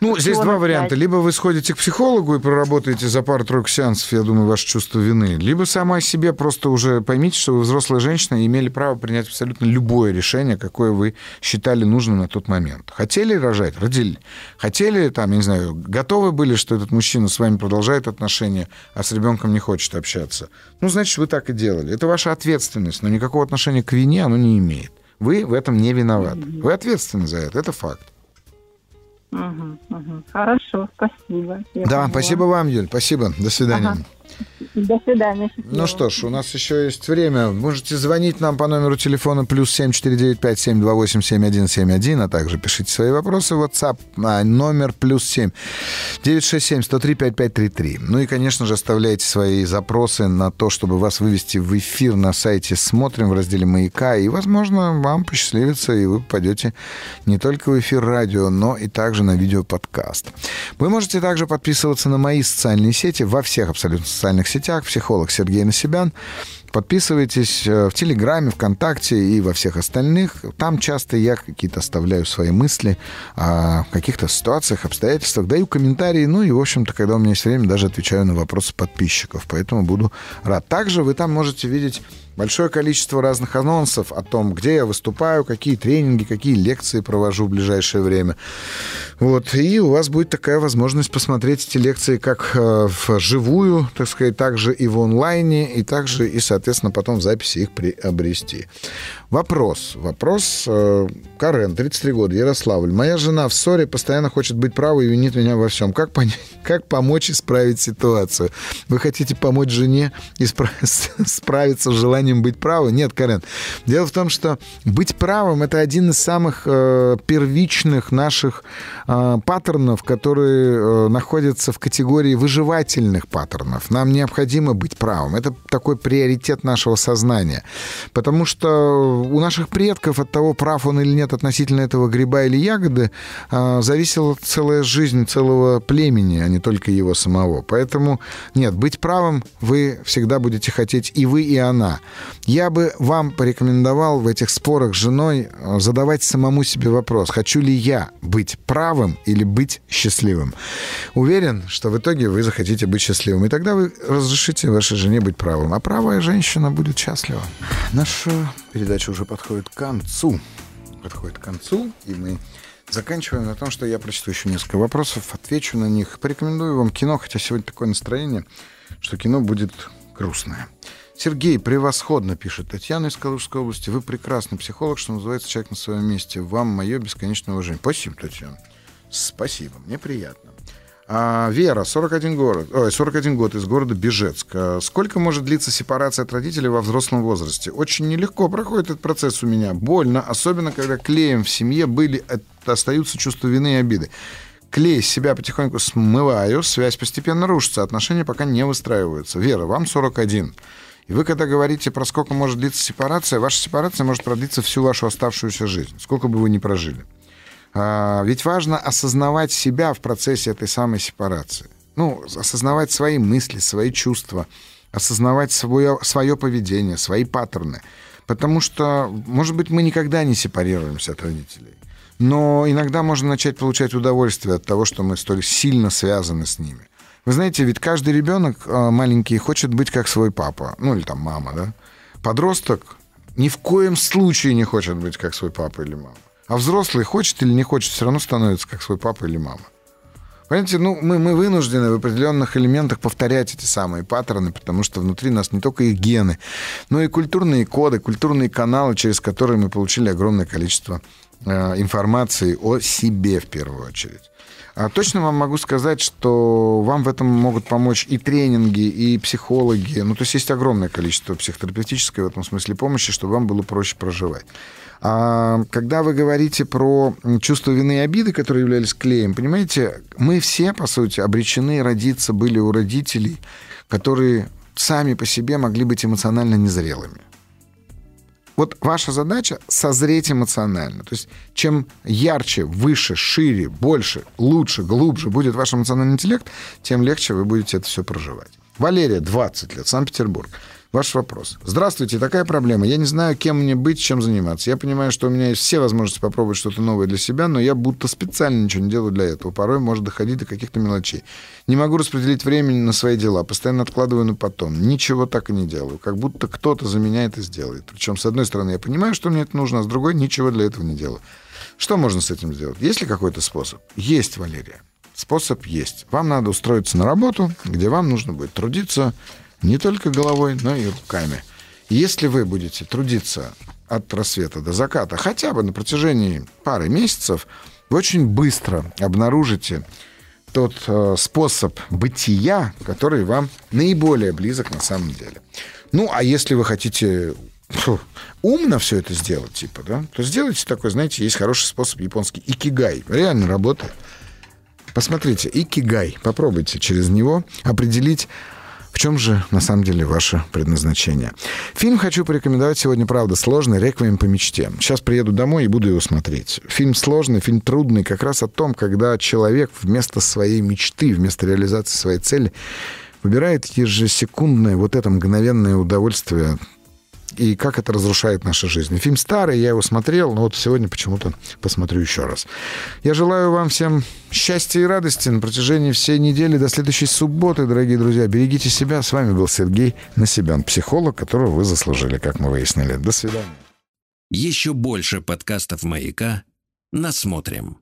Ну, здесь два варианта. Либо вы сходите к психологу и проработаете за пару-тройку сеансов, я думаю, ваше чувство вины. Либо сама себе просто уже поймите, что вы взрослая женщина и имели право принять абсолютно любое решение, какое вы считали нужным на тот момент. Хотели рожать? Родили. Хотели, там, я не знаю, готовы были, что этот мужчина с вами продолжает отношения, а с ребенком не хочет общаться? Ну, значит, вы так и делали. Это ваша ответственность, но никакого отношения к вине оно не имеет. Вы в этом не виноваты. Вы ответственны за это, это факт. Угу, угу. Хорошо, спасибо. Я да, поняла. спасибо вам, Юль. Спасибо. До свидания. Ага. До свидания. Счастливо. Ну что ж, у нас еще есть время. Можете звонить нам по номеру телефона плюс 7495-728-7171, а также пишите свои вопросы в WhatsApp на номер плюс 7 967-103-5533. Ну и, конечно же, оставляйте свои запросы на то, чтобы вас вывести в эфир на сайте «Смотрим» в разделе «Маяка». И, возможно, вам посчастливится, и вы попадете не только в эфир радио, но и также на видеоподкаст. Вы можете также подписываться на мои социальные сети во всех абсолютно социальных сетях. Психолог Сергей Насибян. Подписывайтесь э, в Телеграме, ВКонтакте и во всех остальных. Там часто я какие-то оставляю свои мысли о каких-то ситуациях, обстоятельствах, даю комментарии, ну и, в общем-то, когда у меня есть время, даже отвечаю на вопросы подписчиков. Поэтому буду рад. Также вы там можете видеть большое количество разных анонсов о том, где я выступаю, какие тренинги, какие лекции провожу в ближайшее время. Вот. И у вас будет такая возможность посмотреть эти лекции как э, вживую, так сказать, также и в онлайне, и также и, соответственно, соответственно, потом в записи их приобрести. Вопрос. Вопрос. Э, Карен, 33 года, Ярославль. Моя жена в ссоре постоянно хочет быть правой и винит меня во всем. Как, понять, [laughs] как помочь исправить ситуацию? Вы хотите помочь жене исправ... [laughs] справиться с желанием быть правой? Нет, Карен. Дело в том, что быть правым — это один из самых э, первичных наших э, паттернов, которые э, находятся в категории выживательных паттернов. Нам необходимо быть правым. Это такой приоритет нашего сознания. Потому что у наших предков от того, прав он или нет относительно этого гриба или ягоды, э, зависела целая жизнь целого племени, а не только его самого. Поэтому, нет, быть правым вы всегда будете хотеть и вы, и она. Я бы вам порекомендовал в этих спорах с женой э, задавать самому себе вопрос, хочу ли я быть правым или быть счастливым. Уверен, что в итоге вы захотите быть счастливым, и тогда вы разрешите вашей жене быть правым, а правая женщина будет счастлива. Наша передача уже подходит к концу. Подходит к концу, и мы заканчиваем на том, что я прочту еще несколько вопросов, отвечу на них. Порекомендую вам кино, хотя сегодня такое настроение, что кино будет грустное. Сергей превосходно пишет Татьяна из Калужской области. Вы прекрасный психолог, что называется, человек на своем месте. Вам мое бесконечное уважение. Спасибо, Татьяна. Спасибо, мне приятно. А, Вера, 41 год, ой, 41 год из города Бежецк. А сколько может длиться сепарация от родителей во взрослом возрасте? Очень нелегко проходит этот процесс у меня. Больно, особенно когда клеем в семье были, остаются чувства вины и обиды. Клей себя потихоньку смываю, связь постепенно рушится, отношения пока не выстраиваются. Вера, вам 41. И вы, когда говорите про сколько может длиться сепарация, ваша сепарация может продлиться всю вашу оставшуюся жизнь, сколько бы вы ни прожили. А, ведь важно осознавать себя в процессе этой самой сепарации. Ну, осознавать свои мысли, свои чувства, осознавать свое, свое поведение, свои паттерны. Потому что, может быть, мы никогда не сепарируемся от родителей. Но иногда можно начать получать удовольствие от того, что мы столь сильно связаны с ними. Вы знаете, ведь каждый ребенок а, маленький хочет быть как свой папа, ну или там мама, да? Подросток ни в коем случае не хочет быть как свой папа или мама. А взрослый хочет или не хочет, все равно становится как свой папа или мама. Понимаете, ну, мы, мы вынуждены в определенных элементах повторять эти самые паттерны, потому что внутри нас не только их гены, но и культурные коды, культурные каналы, через которые мы получили огромное количество информации о себе в первую очередь. А точно вам могу сказать, что вам в этом могут помочь и тренинги, и психологи. Ну, то есть есть огромное количество психотерапевтической в этом смысле помощи, чтобы вам было проще проживать. А когда вы говорите про чувство вины и обиды, которые являлись клеем, понимаете, мы все, по сути, обречены родиться были у родителей, которые сами по себе могли быть эмоционально незрелыми. Вот ваша задача созреть эмоционально. То есть чем ярче, выше, шире, больше, лучше, глубже будет ваш эмоциональный интеллект, тем легче вы будете это все проживать. Валерия, 20 лет, Санкт-Петербург. Ваш вопрос. Здравствуйте, такая проблема. Я не знаю, кем мне быть, чем заниматься. Я понимаю, что у меня есть все возможности попробовать что-то новое для себя, но я будто специально ничего не делаю для этого. Порой может доходить до каких-то мелочей. Не могу распределить времени на свои дела. Постоянно откладываю на потом. Ничего так и не делаю. Как будто кто-то за меня это сделает. Причем, с одной стороны, я понимаю, что мне это нужно, а с другой ничего для этого не делаю. Что можно с этим сделать? Есть ли какой-то способ? Есть, Валерия. Способ есть. Вам надо устроиться на работу, где вам нужно будет трудиться не только головой, но и руками. Если вы будете трудиться от рассвета до заката хотя бы на протяжении пары месяцев, вы очень быстро обнаружите тот э, способ бытия, который вам наиболее близок на самом деле. Ну, а если вы хотите фу, умно все это сделать, типа, да, то сделайте такой, знаете, есть хороший способ японский икигай. Реально работает. Посмотрите, икигай, попробуйте через него определить в чем же, на самом деле, ваше предназначение? Фильм хочу порекомендовать сегодня, правда, сложный, «Реквием по мечте». Сейчас приеду домой и буду его смотреть. Фильм сложный, фильм трудный, как раз о том, когда человек вместо своей мечты, вместо реализации своей цели выбирает ежесекундное вот это мгновенное удовольствие и как это разрушает нашу жизнь. Фильм старый, я его смотрел, но вот сегодня почему-то посмотрю еще раз. Я желаю вам всем счастья и радости на протяжении всей недели до следующей субботы, дорогие друзья. Берегите себя. С вами был Сергей Насибян, психолог, которого вы заслужили, как мы выяснили. До свидания. Еще больше подкастов «Маяка» насмотрим.